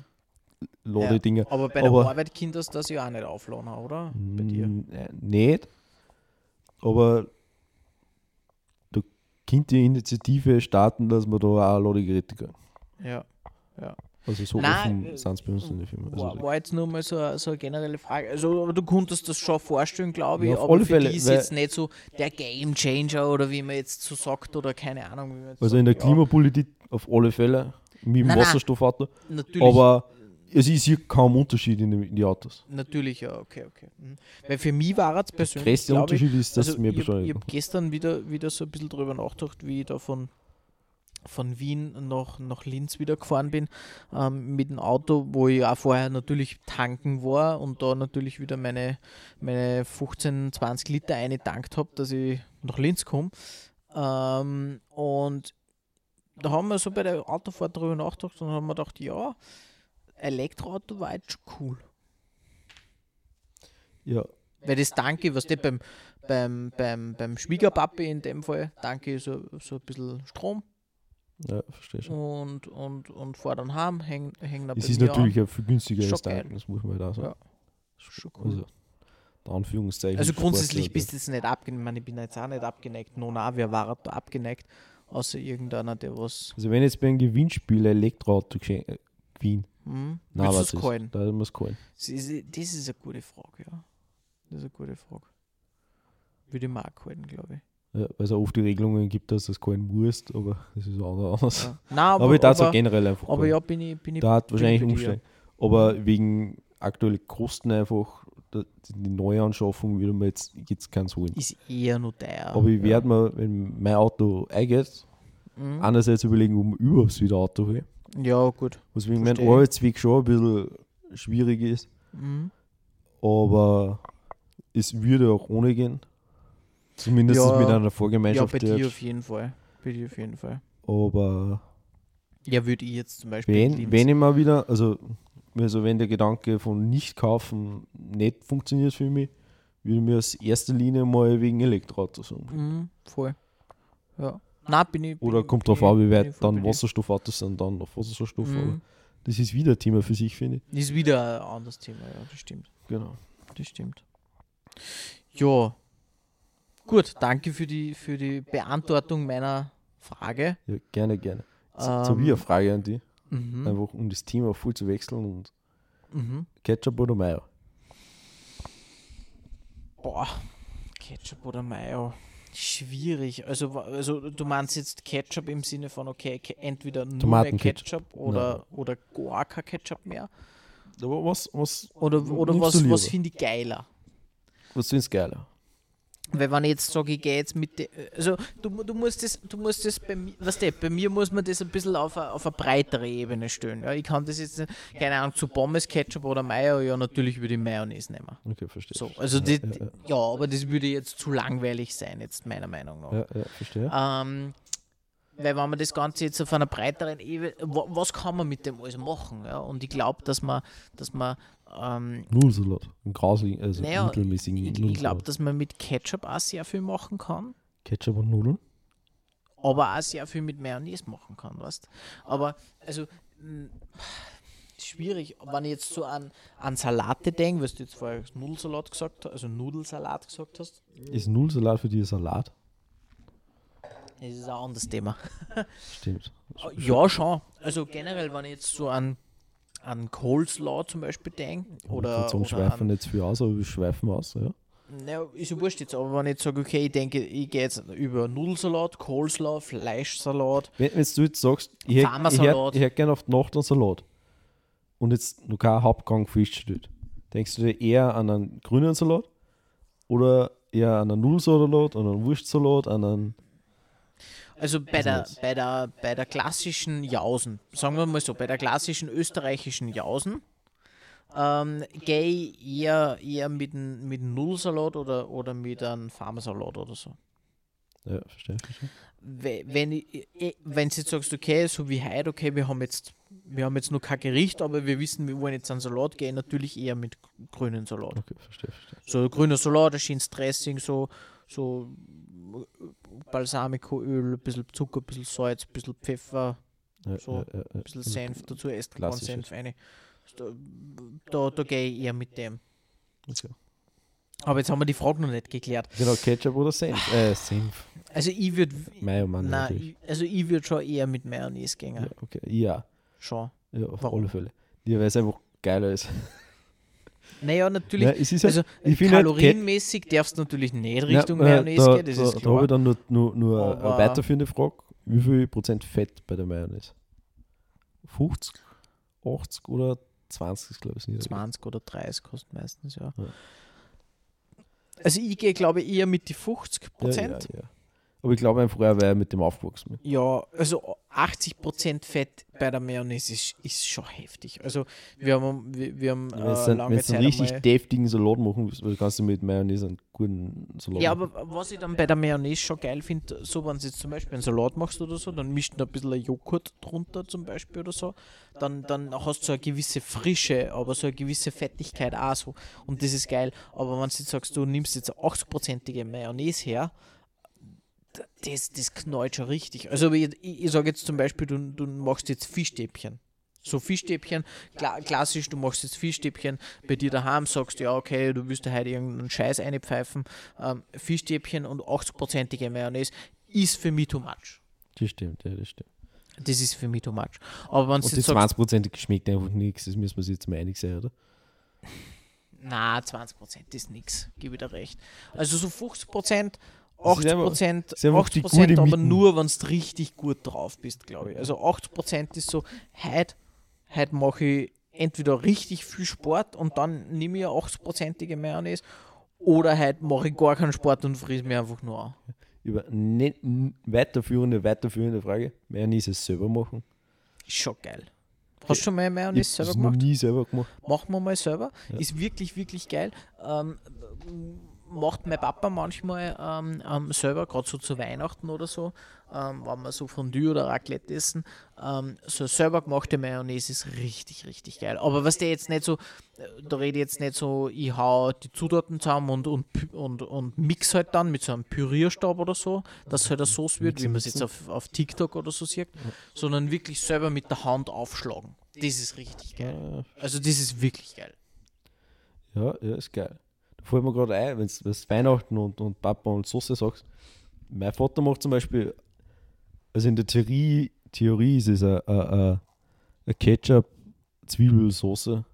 Speaker 2: Ladedinger.
Speaker 1: aber bei der
Speaker 2: Aber-
Speaker 1: Arbeit Kind das das ja auch nicht aufladen, oder? Bei dir.
Speaker 2: Äh, nicht. Aber da könnte die Initiative starten, dass wir da auch Ladegeräte kriegen.
Speaker 1: Ja.
Speaker 2: Also so
Speaker 1: Nein,
Speaker 2: offen sind es bei uns in der Firma. Also
Speaker 1: War, war jetzt nur mal so, eine- so eine generelle Frage. Also, aber du konntest das schon vorstellen, glaube ich,
Speaker 2: Ja, auf
Speaker 1: aber
Speaker 2: alle
Speaker 1: für
Speaker 2: Fälle,
Speaker 1: ist jetzt nicht so der Game Changer oder wie man jetzt so sagt oder keine Ahnung. Man
Speaker 2: Also in der
Speaker 1: sagt, ja,
Speaker 2: Klimapolitik auf alle Fälle, mit dem
Speaker 1: Nein, nein.
Speaker 2: Wasserstoffauto.
Speaker 1: Natürlich,
Speaker 2: Aber es ist hier kaum Unterschied in, den- in die Autos.
Speaker 1: natürlich, ja, okay, okay. Mhm. Weil für mich war es
Speaker 2: Der
Speaker 1: persönlich,
Speaker 2: größte
Speaker 1: glaube ich,
Speaker 2: Unterschied ist, dass
Speaker 1: also
Speaker 2: mehr
Speaker 1: ich habe hab gestern wieder, wieder so ein bisschen drüber nachgedacht, wie ich da von, von Wien nach, nach Linz wieder gefahren bin ähm, mit dem Auto, wo ich auch vorher natürlich tanken war und da natürlich wieder meine, meine 15, 20 Liter eingetankt habe, dass ich nach Linz komme. Ähm, und da haben wir so bei der Autofahrt drüber nachgedacht und haben wir gedacht, ja, Elektroauto war jetzt schon cool.
Speaker 2: Ja,
Speaker 1: Weil das Danke, was der beim, beim, beim, beim Schwiegerpapi in dem Fall, Danke so, so ein bisschen Strom
Speaker 2: ja verstehe schon.
Speaker 1: und, und, und fahr dann heim, hängen häng da
Speaker 2: Es ist natürlich ein viel günstigeres
Speaker 1: Schon geil.
Speaker 2: Tanken, das muss man halt auch sagen.
Speaker 1: Ja. Schon cool.
Speaker 2: Also, der Anführungszeichen.
Speaker 1: Also grundsätzlich bist du jetzt nicht abgeneigt, ich, meine, ich bin jetzt auch nicht abgeneigt, no, na, wer war da abgeneigt, außer irgendeiner, der was,
Speaker 2: Also wenn jetzt bei einem Gewinnspiel ein Elektroauto geschenkt gewinnt,
Speaker 1: hm, willst
Speaker 2: was ist?
Speaker 1: es callen?
Speaker 2: Da muss callen.
Speaker 1: Das ist, eine gute Frage, ja. Das ist eine gute Frage. Würde ich mal callen, glaube ich.
Speaker 2: Ja, weil es auch oft die Regelungen gibt, dass das callen musst, aber das ist auch anders.
Speaker 1: Ja. Nein, aber,
Speaker 2: Aber, ich darf es auch generell einfach
Speaker 1: aber
Speaker 2: callen.
Speaker 1: ja, bin ich, bin ich,
Speaker 2: da hat wahrscheinlich umsteigen. Aber wegen aktuellen Kosten einfach, die Neuanschaffung würde man jetzt, jetzt keins holen.
Speaker 1: ist eher nur teuer.
Speaker 2: Aber ich werde mir, wenn mein Auto eingeht,
Speaker 1: Mhm.
Speaker 2: einerseits überlegen, ob ich überhaupt wieder Auto hole.
Speaker 1: Ja, gut.
Speaker 2: Was wegen meinem. Arbeitsweg schon ein bisschen schwierig ist.
Speaker 1: Mhm.
Speaker 2: Aber es würde auch ohne gehen. Zumindest
Speaker 1: Ja.
Speaker 2: mit einer
Speaker 1: Ja,
Speaker 2: Vorgemeinschaft.
Speaker 1: bei
Speaker 2: jetzt.
Speaker 1: dir auf jeden Fall. Bei dir auf jeden Fall.
Speaker 2: Aber
Speaker 1: Ja, würde ich jetzt zum Beispiel.
Speaker 2: wenn, wenn ich mal wieder, also, also wenn der Gedanke von nicht kaufen nicht funktioniert für mich, würde ich mir aus erster Linie mal wegen Elektroauto sagen.
Speaker 1: Mhm, voll. Ja. Nein, bin ich. bin
Speaker 2: Oder
Speaker 1: ich-
Speaker 2: kommt drauf
Speaker 1: ich-
Speaker 2: an, wie weit
Speaker 1: ich
Speaker 2: dann. Wasserstoffautos sind, dann auf Wasserstoff.
Speaker 1: Mhm.
Speaker 2: das ist wieder ein Thema für sich, finde ich.
Speaker 1: Ist wieder ein anderes Thema, ja, das stimmt.
Speaker 2: Genau.
Speaker 1: Das stimmt. Ja. Gut, danke für die, für die Beantwortung meiner Frage.
Speaker 2: Ja, gerne, gerne. So, so wie eine
Speaker 1: Ähm,
Speaker 2: Frage an dich,
Speaker 1: Mhm.
Speaker 2: einfach um das Thema voll zu wechseln und
Speaker 1: Mhm.
Speaker 2: Ketchup oder Mayo?
Speaker 1: Boah, Ketchup oder Mayo. Schwierig. Also, also du meinst jetzt Ketchup im Sinne von, okay, entweder nur mehr
Speaker 2: Tomatenketchup.
Speaker 1: Ketchup oder, oder gar kein Ketchup mehr.
Speaker 2: Aber was, was,
Speaker 1: Oder, oder was, was finde ich geiler?
Speaker 2: was findest du geiler?
Speaker 1: Weil wenn ich jetzt sage, ich gehe jetzt mit, also du, du musst das, du musst das bei mir, weißt du, bei mir muss man das ein bisschen auf eine, auf eine breitere Ebene stellen. Ja, ich kann das jetzt, keine Ahnung, zu Pommes, Ketchup oder Mayo, ja natürlich würde ich Mayonnaise nehmen.
Speaker 2: Okay, verstehe.
Speaker 1: So, also
Speaker 2: ja,
Speaker 1: die,
Speaker 2: ja, ja.
Speaker 1: ja, aber das würde jetzt zu langweilig sein, jetzt meiner Meinung nach.
Speaker 2: Ja, ja, verstehe.
Speaker 1: Ähm, weil wenn man das Ganze jetzt auf einer breiteren Ebene, wa- was kann man mit dem alles machen? Ja? Und ich glaube, dass man, dass man ähm,
Speaker 2: Nudelsalat. Ein grauslichen, also
Speaker 1: Naja,
Speaker 2: mittelmäßigen
Speaker 1: ich, ich glaube, dass man mit Ketchup auch sehr viel machen kann.
Speaker 2: Ketchup und Nudeln?
Speaker 1: aber auch sehr viel mit Mayonnaise machen kann, weißt Aber, also, mh, schwierig, wenn ich jetzt so an, an Salate denke, was du jetzt vorher Nudelsalat gesagt hast, also Nudelsalat gesagt hast,
Speaker 2: Ist Nudelsalat für dich ein Salat?
Speaker 1: Das ist ein anderes Thema.
Speaker 2: Stimmt.
Speaker 1: Ja, schon. Also generell, wenn ich jetzt so an, an Coleslaw zum Beispiel denke, oder, oder
Speaker 2: schweifen
Speaker 1: an,
Speaker 2: nicht viel aus, aber wir schweifen aus, ja.
Speaker 1: naja, ist ja wurscht jetzt, aber wenn ich jetzt sage, okay, ich denke, ich gehe jetzt über Nudelsalat, Coleslaw, Fleischsalat,
Speaker 2: Wenn, wenn du jetzt sagst, ich hätte ich gerne auf die Nacht einen Salat und jetzt noch kein Hauptgang Fisch steht, denkst du dir eher an einen grünen Salat oder eher an einen Nudelsalat, an einen Wurstsalat, an einen.
Speaker 1: Also bei der, bei, der, bei der klassischen Jausen, sagen wir mal so, bei der klassischen österreichischen Jausen, ähm, gehe ich eher, eher mit einem mit Nudelsalat oder, oder mit einem Farmersalat oder so.
Speaker 2: Ja, verstehe, verstehe.
Speaker 1: We- Wenn ich, wenn du jetzt sagst, okay, so wie heute, okay, wir haben jetzt, wir haben jetzt noch kein Gericht, aber wir wissen, wir wollen jetzt einen Salat gehen, natürlich eher mit grünen Salat.
Speaker 2: Okay, verstehe, verstehe.
Speaker 1: So grüner Salat, ein schönes Dressing, so, so Balsamicoöl, ein bisschen Zucker, ein bisschen Salz, ein bisschen Pfeffer,
Speaker 2: Ja,
Speaker 1: So,
Speaker 2: ja,
Speaker 1: ein bisschen Senf dazu. Estragon-Senf rein. Da, da, da gehe ich eher mit dem.
Speaker 2: Okay.
Speaker 1: Aber jetzt haben wir die Frage noch nicht geklärt.
Speaker 2: Genau, Ketchup oder Senf? Äh, Senf.
Speaker 1: Also ich würde also ich würde schon eher mit Mayonnaise gehen.
Speaker 2: Ja, okay. Ja,
Speaker 1: Schon.
Speaker 2: ja auf
Speaker 1: Warum?
Speaker 2: alle Fälle. Ja, weil es einfach geiler ist.
Speaker 1: Naja, natürlich.
Speaker 2: Ja, es ist halt,
Speaker 1: also
Speaker 2: ich finde halt,
Speaker 1: kalorienmäßig darfst du natürlich nicht Richtung
Speaker 2: Ja, äh,
Speaker 1: Mayonnaise
Speaker 2: da,
Speaker 1: gehen, das
Speaker 2: da,
Speaker 1: ist
Speaker 2: Da
Speaker 1: klar.
Speaker 2: habe ich dann nur, nur, nur eine
Speaker 1: Aber-
Speaker 2: weiterführende Frage. Wie viel Prozent Fett bei der Mayonnaise? 50, 80 oder 20, glaube ich. Nicht.
Speaker 1: 20 oder 30 kostet meistens, ja.
Speaker 2: Ja.
Speaker 1: Also ich gehe, glaube ich, eher mit die 50
Speaker 2: Ja,
Speaker 1: Prozent.
Speaker 2: ja, ja. Aber ich glaube einfach, er wäre mit dem aufgewachsen.
Speaker 1: Ja, also 80% Fett bei der Mayonnaise ist, ist schon heftig. Also wir haben, wir, wir haben
Speaker 2: Wenn
Speaker 1: äh,
Speaker 2: du einen,
Speaker 1: lange
Speaker 2: wenn's einen
Speaker 1: Zeit
Speaker 2: richtig deftigen Salat machen willst, kannst du mit Mayonnaise einen guten Salat
Speaker 1: Ja,
Speaker 2: machen.
Speaker 1: aber was ich dann bei der Mayonnaise schon geil finde, so wenn du jetzt zum Beispiel einen Salat machst oder so, dann mischt du ein bisschen Joghurt drunter zum Beispiel oder so, dann, dann hast du so eine gewisse Frische, aber so eine gewisse Fettigkeit auch so. Und das ist geil. Aber wenn du jetzt sagst, du nimmst jetzt eine 80-prozentige Mayonnaise her, das, das knallt schon richtig. Also ich, ich, sage jetzt zum Beispiel, du, du machst jetzt Fischstäbchen. So Fischstäbchen, kla klassisch, du machst jetzt Fischstäbchen bei dir daheim, sagst ja, okay, du willst dir heute irgendeinen Scheiß einpfeifen. Ähm, Fischstäbchen und 80%ige Mayonnaise ist für mich too much.
Speaker 2: Das stimmt, ja, das stimmt.
Speaker 1: Das ist für mich too much. Aber wenn
Speaker 2: Und die
Speaker 1: jetzt sagst,
Speaker 2: 20% schmeckt einfach nichts, das müssen wir uns jetzt mal einig sein, oder?
Speaker 1: na, 20% ist nix, gebe ich dir recht. Also so 50%,
Speaker 2: Das ist einfach-
Speaker 1: 80%,
Speaker 2: ist einfach die
Speaker 1: 80%
Speaker 2: gute
Speaker 1: aber nur, wenn du richtig gut drauf bist, glaube ich. Also 80% ist so, heute, heute mache ich entweder richtig viel Sport und dann nehme ich eine 80%ige Mayonnaise oder heute mache ich gar keinen Sport und friere mir einfach nur an.
Speaker 2: Über ne, weiterführende, weiterführende Frage. Mayonnaise selber machen.
Speaker 1: Ist schon geil. Hast du schon mal
Speaker 2: Ich
Speaker 1: Mayonnaise selber gemacht?
Speaker 2: nie selber gemacht.
Speaker 1: Machen wir mal selber.
Speaker 2: Ja.
Speaker 1: Ist wirklich, wirklich geil. Ähm, macht mein Papa manchmal ähm, ähm, selber, gerade so zu Weihnachten oder so, ähm, wenn wir so Fondue oder Raclette essen. Ähm, so selber gemachte Mayonnaise ist richtig, richtig geil. Aber was der jetzt nicht so, äh, da rede ich jetzt nicht so, ich hau die Zutaten zusammen und, und, und, und mix halt dann mit so einem Pürierstab oder so, dass halt eine Sauce wird, wie man es jetzt auf, auf TikTok oder so sieht, sondern wirklich selber mit der Hand aufschlagen. Das ist richtig geil. Also das ist wirklich geil.
Speaker 2: ja, ja, ist geil. Fällt mir gerade ein, wenn du Weihnachten und, und Papa und Soße sagst. Mein Vater macht zum Beispiel, also in der Theorie, Theorie ist es eine, Ketchup-Zwiebelsoße.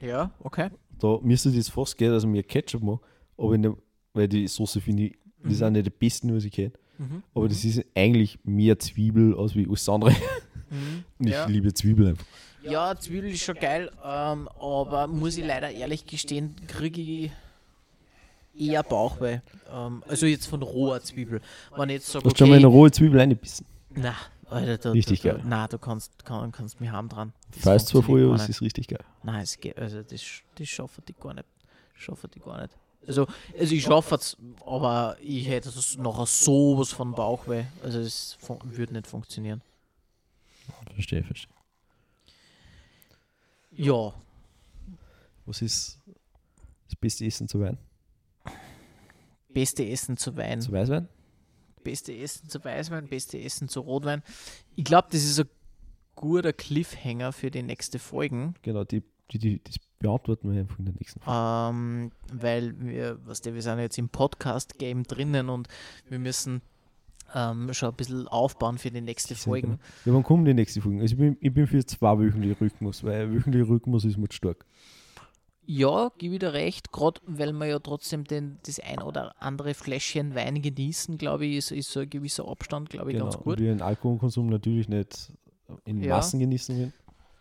Speaker 1: Ja, okay.
Speaker 2: Da müsste das fast gehen, dass ich mir Ketchup mache, aber in der, weil die Soße finde ich, das ist auch nicht die besten, was ich kenne.
Speaker 1: Mhm.
Speaker 2: Aber das ist eigentlich mehr Zwiebel als wie alles andere. [laughs]
Speaker 1: Mhm.
Speaker 2: Ich
Speaker 1: Ja.
Speaker 2: liebe Zwiebel einfach.
Speaker 1: Ja, Zwiebel ist schon geil, ähm, aber muss ich leider ehrlich gestehen, kriege ich eher Bauchweh. ähm, also jetzt von roher Zwiebel. Wenn ich jetzt sage,
Speaker 2: Du hast schon mal eine rohe Zwiebel eingebissen.
Speaker 1: na, Alter, da,
Speaker 2: Richtig
Speaker 1: da,
Speaker 2: geil.
Speaker 1: na, du kannst, kann, kannst mich haben dran. Das
Speaker 2: Ich weiß zwar vorher, aber es ist richtig geil.
Speaker 1: Nein, es geht, also das, das schaffen die gar nicht. Schaffen die gar nicht. Also, also ich schaffe es, aber ich hätte nachher sowas von Bauchweh. Also es würde nicht funktionieren.
Speaker 2: Verstehe, verstehe.
Speaker 1: Ja,
Speaker 2: Was ist das beste Essen zu Wein?
Speaker 1: beste Essen zu Wein.
Speaker 2: Zu Weißwein?
Speaker 1: Beste Essen zu Weißwein, beste Essen zu Rotwein. Ich glaube, das ist ein guter Cliffhanger für die nächste Folgen,
Speaker 2: Genau, die, die, die, das beantworten wir einfach in der nächsten Folge.
Speaker 1: ähm, weil wir, was der, wir sind jetzt im Podcast-Game drinnen und wir müssen ähm, schon ein bisschen aufbauen für die nächste Folgen.
Speaker 2: Ja, wann kommen die nächste Folgen? Also ich bin, ich bin für zwei wöchentliche Rhythmus, weil wöchentlicher Rhythmus ist mir zu stark.
Speaker 1: Ja, gebe ich dir recht, gerade weil wir ja trotzdem den, das ein oder andere Fläschchen Wein genießen, glaube ich, ist, ist so ein gewisser Abstand, glaube ich,
Speaker 2: Genau.
Speaker 1: ganz
Speaker 2: Und
Speaker 1: gut.
Speaker 2: wir den Alkoholkonsum natürlich nicht in
Speaker 1: Ja.
Speaker 2: Massen genießen.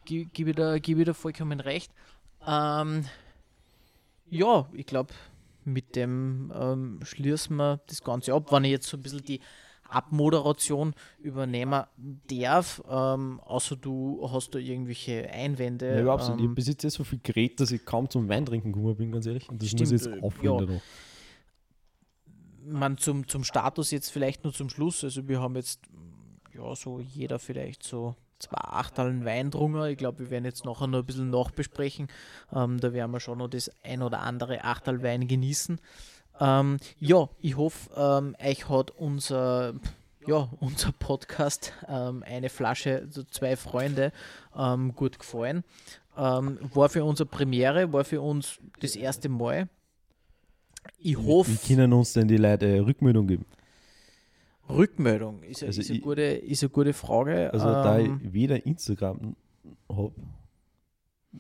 Speaker 1: Ge- Gebe gebe ich dir vollkommen recht. Ähm, ja, ich glaube, mit dem ähm, schließen wir das Ganze ab. Wenn ich jetzt so ein bisschen die Abmoderation übernehmen darf, ähm, außer du hast da irgendwelche Einwände.
Speaker 2: Ja, überhaupt nicht. Ich
Speaker 1: ähm,
Speaker 2: besitze so viel Gerät, dass ich kaum zum Wein trinken gekommen bin, ganz ehrlich. Und das muss ich
Speaker 1: Stimmt,
Speaker 2: jetzt
Speaker 1: äh,
Speaker 2: aufholen.
Speaker 1: ja. man zum, zum Status jetzt vielleicht nur zum Schluss. Also wir haben jetzt ja so jeder vielleicht so zwei Achteln Wein drungen. Ich glaube, wir werden jetzt nachher noch ein bisschen nachbesprechen. Ähm, da werden wir schon noch das ein oder andere Achtel Wein genießen. Ähm, ja, ich hoffe, ähm, euch hat unser ja, unser Podcast, ähm, eine Flasche, so zwei Freunde, ähm, gut gefallen. Ähm, war für uns eine Premiere, war für uns das erste Mal. Ich
Speaker 2: Wie,
Speaker 1: hoffe,
Speaker 2: wie können uns denn die Leute äh, Rückmeldung geben?
Speaker 1: Rückmeldung ist, eine-
Speaker 2: Also
Speaker 1: ist, eine
Speaker 2: ich-
Speaker 1: gute, ist eine gute Frage.
Speaker 2: Also, da
Speaker 1: ähm,
Speaker 2: ich weder Instagram habe,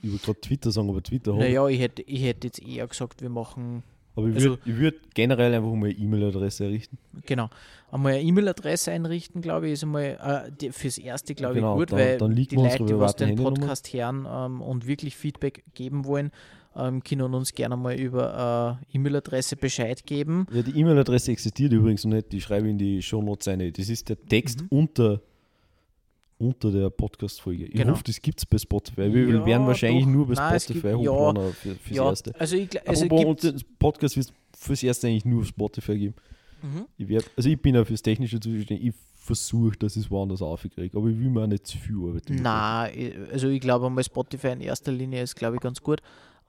Speaker 2: ich würde gerade Twitter sagen, aber Twitter habe.
Speaker 1: naja, ich hätte, ich hätte jetzt eher gesagt, wir machen,
Speaker 2: aber ich
Speaker 1: also-
Speaker 2: würde ich würd generell einfach mal eine E-Mail-Adresse errichten.
Speaker 1: genau, einmal eine E-Mail-Adresse einrichten, glaube ich, ist einmal äh, die, fürs Erste, glaube
Speaker 2: Genau,
Speaker 1: ich, gut,
Speaker 2: dann-
Speaker 1: weil
Speaker 2: dann liegt
Speaker 1: die Leute, die was den. Podcast hören ähm, und wirklich Feedback geben wollen, ähm, können uns gerne mal über äh, E-Mail-Adresse Bescheid geben.
Speaker 2: Ja, die E-Mail-Adresse existiert übrigens noch nicht, die schreibe ich in die Shownotes rein. Das ist der Text
Speaker 1: Mhm.
Speaker 2: unter, unter der Podcast-Folge. Ich
Speaker 1: Genau.
Speaker 2: hoffe, das gibt es bei Spotify. Wir
Speaker 1: Ja,
Speaker 2: werden wahrscheinlich
Speaker 1: doch.
Speaker 2: nur bei
Speaker 1: Nein,
Speaker 2: Spotify
Speaker 1: gibt- ja.
Speaker 2: für, fürs
Speaker 1: ja,
Speaker 2: Erste.
Speaker 1: also ich, also
Speaker 2: Aber den Podcast wird fürs Erste eigentlich nur auf Spotify geben.
Speaker 1: mhm.
Speaker 2: Ich werd, also ich bin ja fürs Technische zuständig. Ich versuche, dass ich es woanders aufkriege. Aber ich will mir auch nicht zu viel Arbeit machen.
Speaker 1: Na, also ich glaube einmal Spotify in erster Linie ist, glaube ich, ganz gut.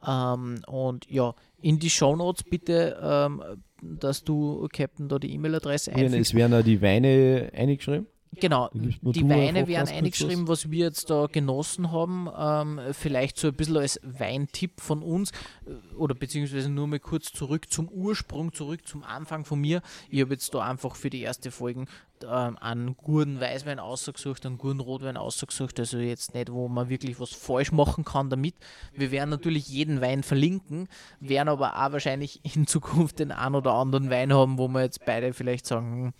Speaker 1: Ähm, und ja, in die Shownotes bitte, ähm, dass du, Captain, da die E-Mail-Adresse
Speaker 2: Ja, Es
Speaker 1: einfügst.
Speaker 2: werden auch die Weine eingeschrieben.
Speaker 1: Genau, die Weine werden eingeschrieben, was wir jetzt da genossen haben. Ähm, vielleicht so ein bisschen als Weintipp von uns äh, oder beziehungsweise nur mal kurz zurück zum Ursprung, zurück zum Anfang von mir. Ich habe jetzt da einfach für die erste Folgen ähm, einen guten Weißwein ausgesucht, einen guten Rotwein ausgesucht. Also jetzt nicht, wo man wirklich was falsch machen kann damit. Wir werden natürlich jeden Wein verlinken, werden aber auch wahrscheinlich in Zukunft den einen oder anderen Wein haben, wo wir jetzt beide vielleicht sagen, hm,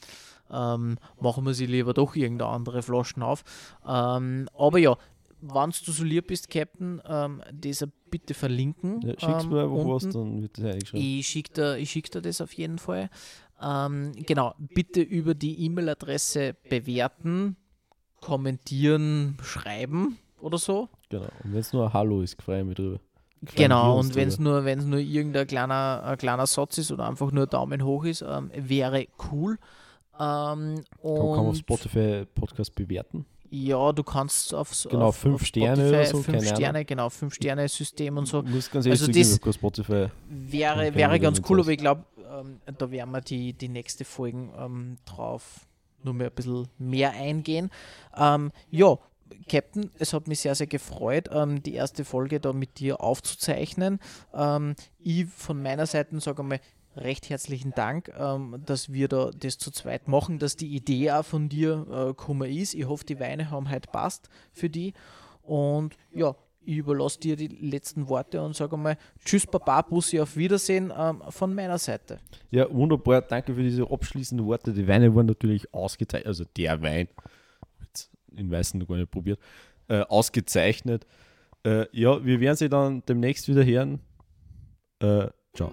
Speaker 1: ähm, machen wir sie lieber doch irgendeine andere Flaschen auf. Ähm, aber ja, wenn du so lieb bist, Captain, ähm, das bitte verlinken.
Speaker 2: Ja, schickst
Speaker 1: ähm,
Speaker 2: mir einfach was,
Speaker 1: unten.
Speaker 2: dann wird das eingeschrieben.
Speaker 1: Ich schicke dir, ich schick dir das auf jeden Fall. Ähm, genau, bitte über die E-Mail-Adresse bewerten, kommentieren, schreiben oder so.
Speaker 2: Genau. Und wenn es nur ein Hallo ist, freue ich mich drüber.
Speaker 1: Genau, und wenn es nur, wenn's nur irgendein kleiner, ein kleiner Satz ist oder einfach nur Daumen hoch ist, ähm, wäre cool. Ähm,
Speaker 2: kann, kann man auf
Speaker 1: und
Speaker 2: Spotify Podcast bewerten.
Speaker 1: ja, du kannst auf,
Speaker 2: Genau,
Speaker 1: auf,
Speaker 2: fünf
Speaker 1: auf
Speaker 2: Sterne
Speaker 1: Spotify
Speaker 2: so,
Speaker 1: fünf
Speaker 2: keine Ahnung.
Speaker 1: Sterne, genau, fünf Sterne System und so.
Speaker 2: Muss ganz ehrlich
Speaker 1: Also das-
Speaker 2: kein Spotify.
Speaker 1: Wäre, wäre ganz cool, aber ich glaube, ähm, da werden wir die, die nächste Folgen ähm, drauf nur mehr ein bisschen mehr eingehen. Ähm, ja, Captain, es hat mich sehr, sehr gefreut, ähm, die erste Folge da mit dir aufzuzeichnen. Ähm, ich von meiner Seite sage einmal recht herzlichen Dank, ähm, dass wir da das zu zweit machen, dass die Idee auch von dir äh, gekommen ist. Ich hoffe, die Weine haben heute passt für die. Und ja, ich überlasse dir die letzten Worte und sage einmal Tschüss, Baba, Bussi, auf Wiedersehen ähm, von meiner Seite.
Speaker 2: Ja, wunderbar. Danke für diese abschließenden Worte. Die Weine waren natürlich ausgezeichnet. Also der Wein, jetzt in Weißen noch gar nicht probiert, äh, ausgezeichnet. Äh, ja, wir werden sie dann demnächst wieder hören. Äh, ciao.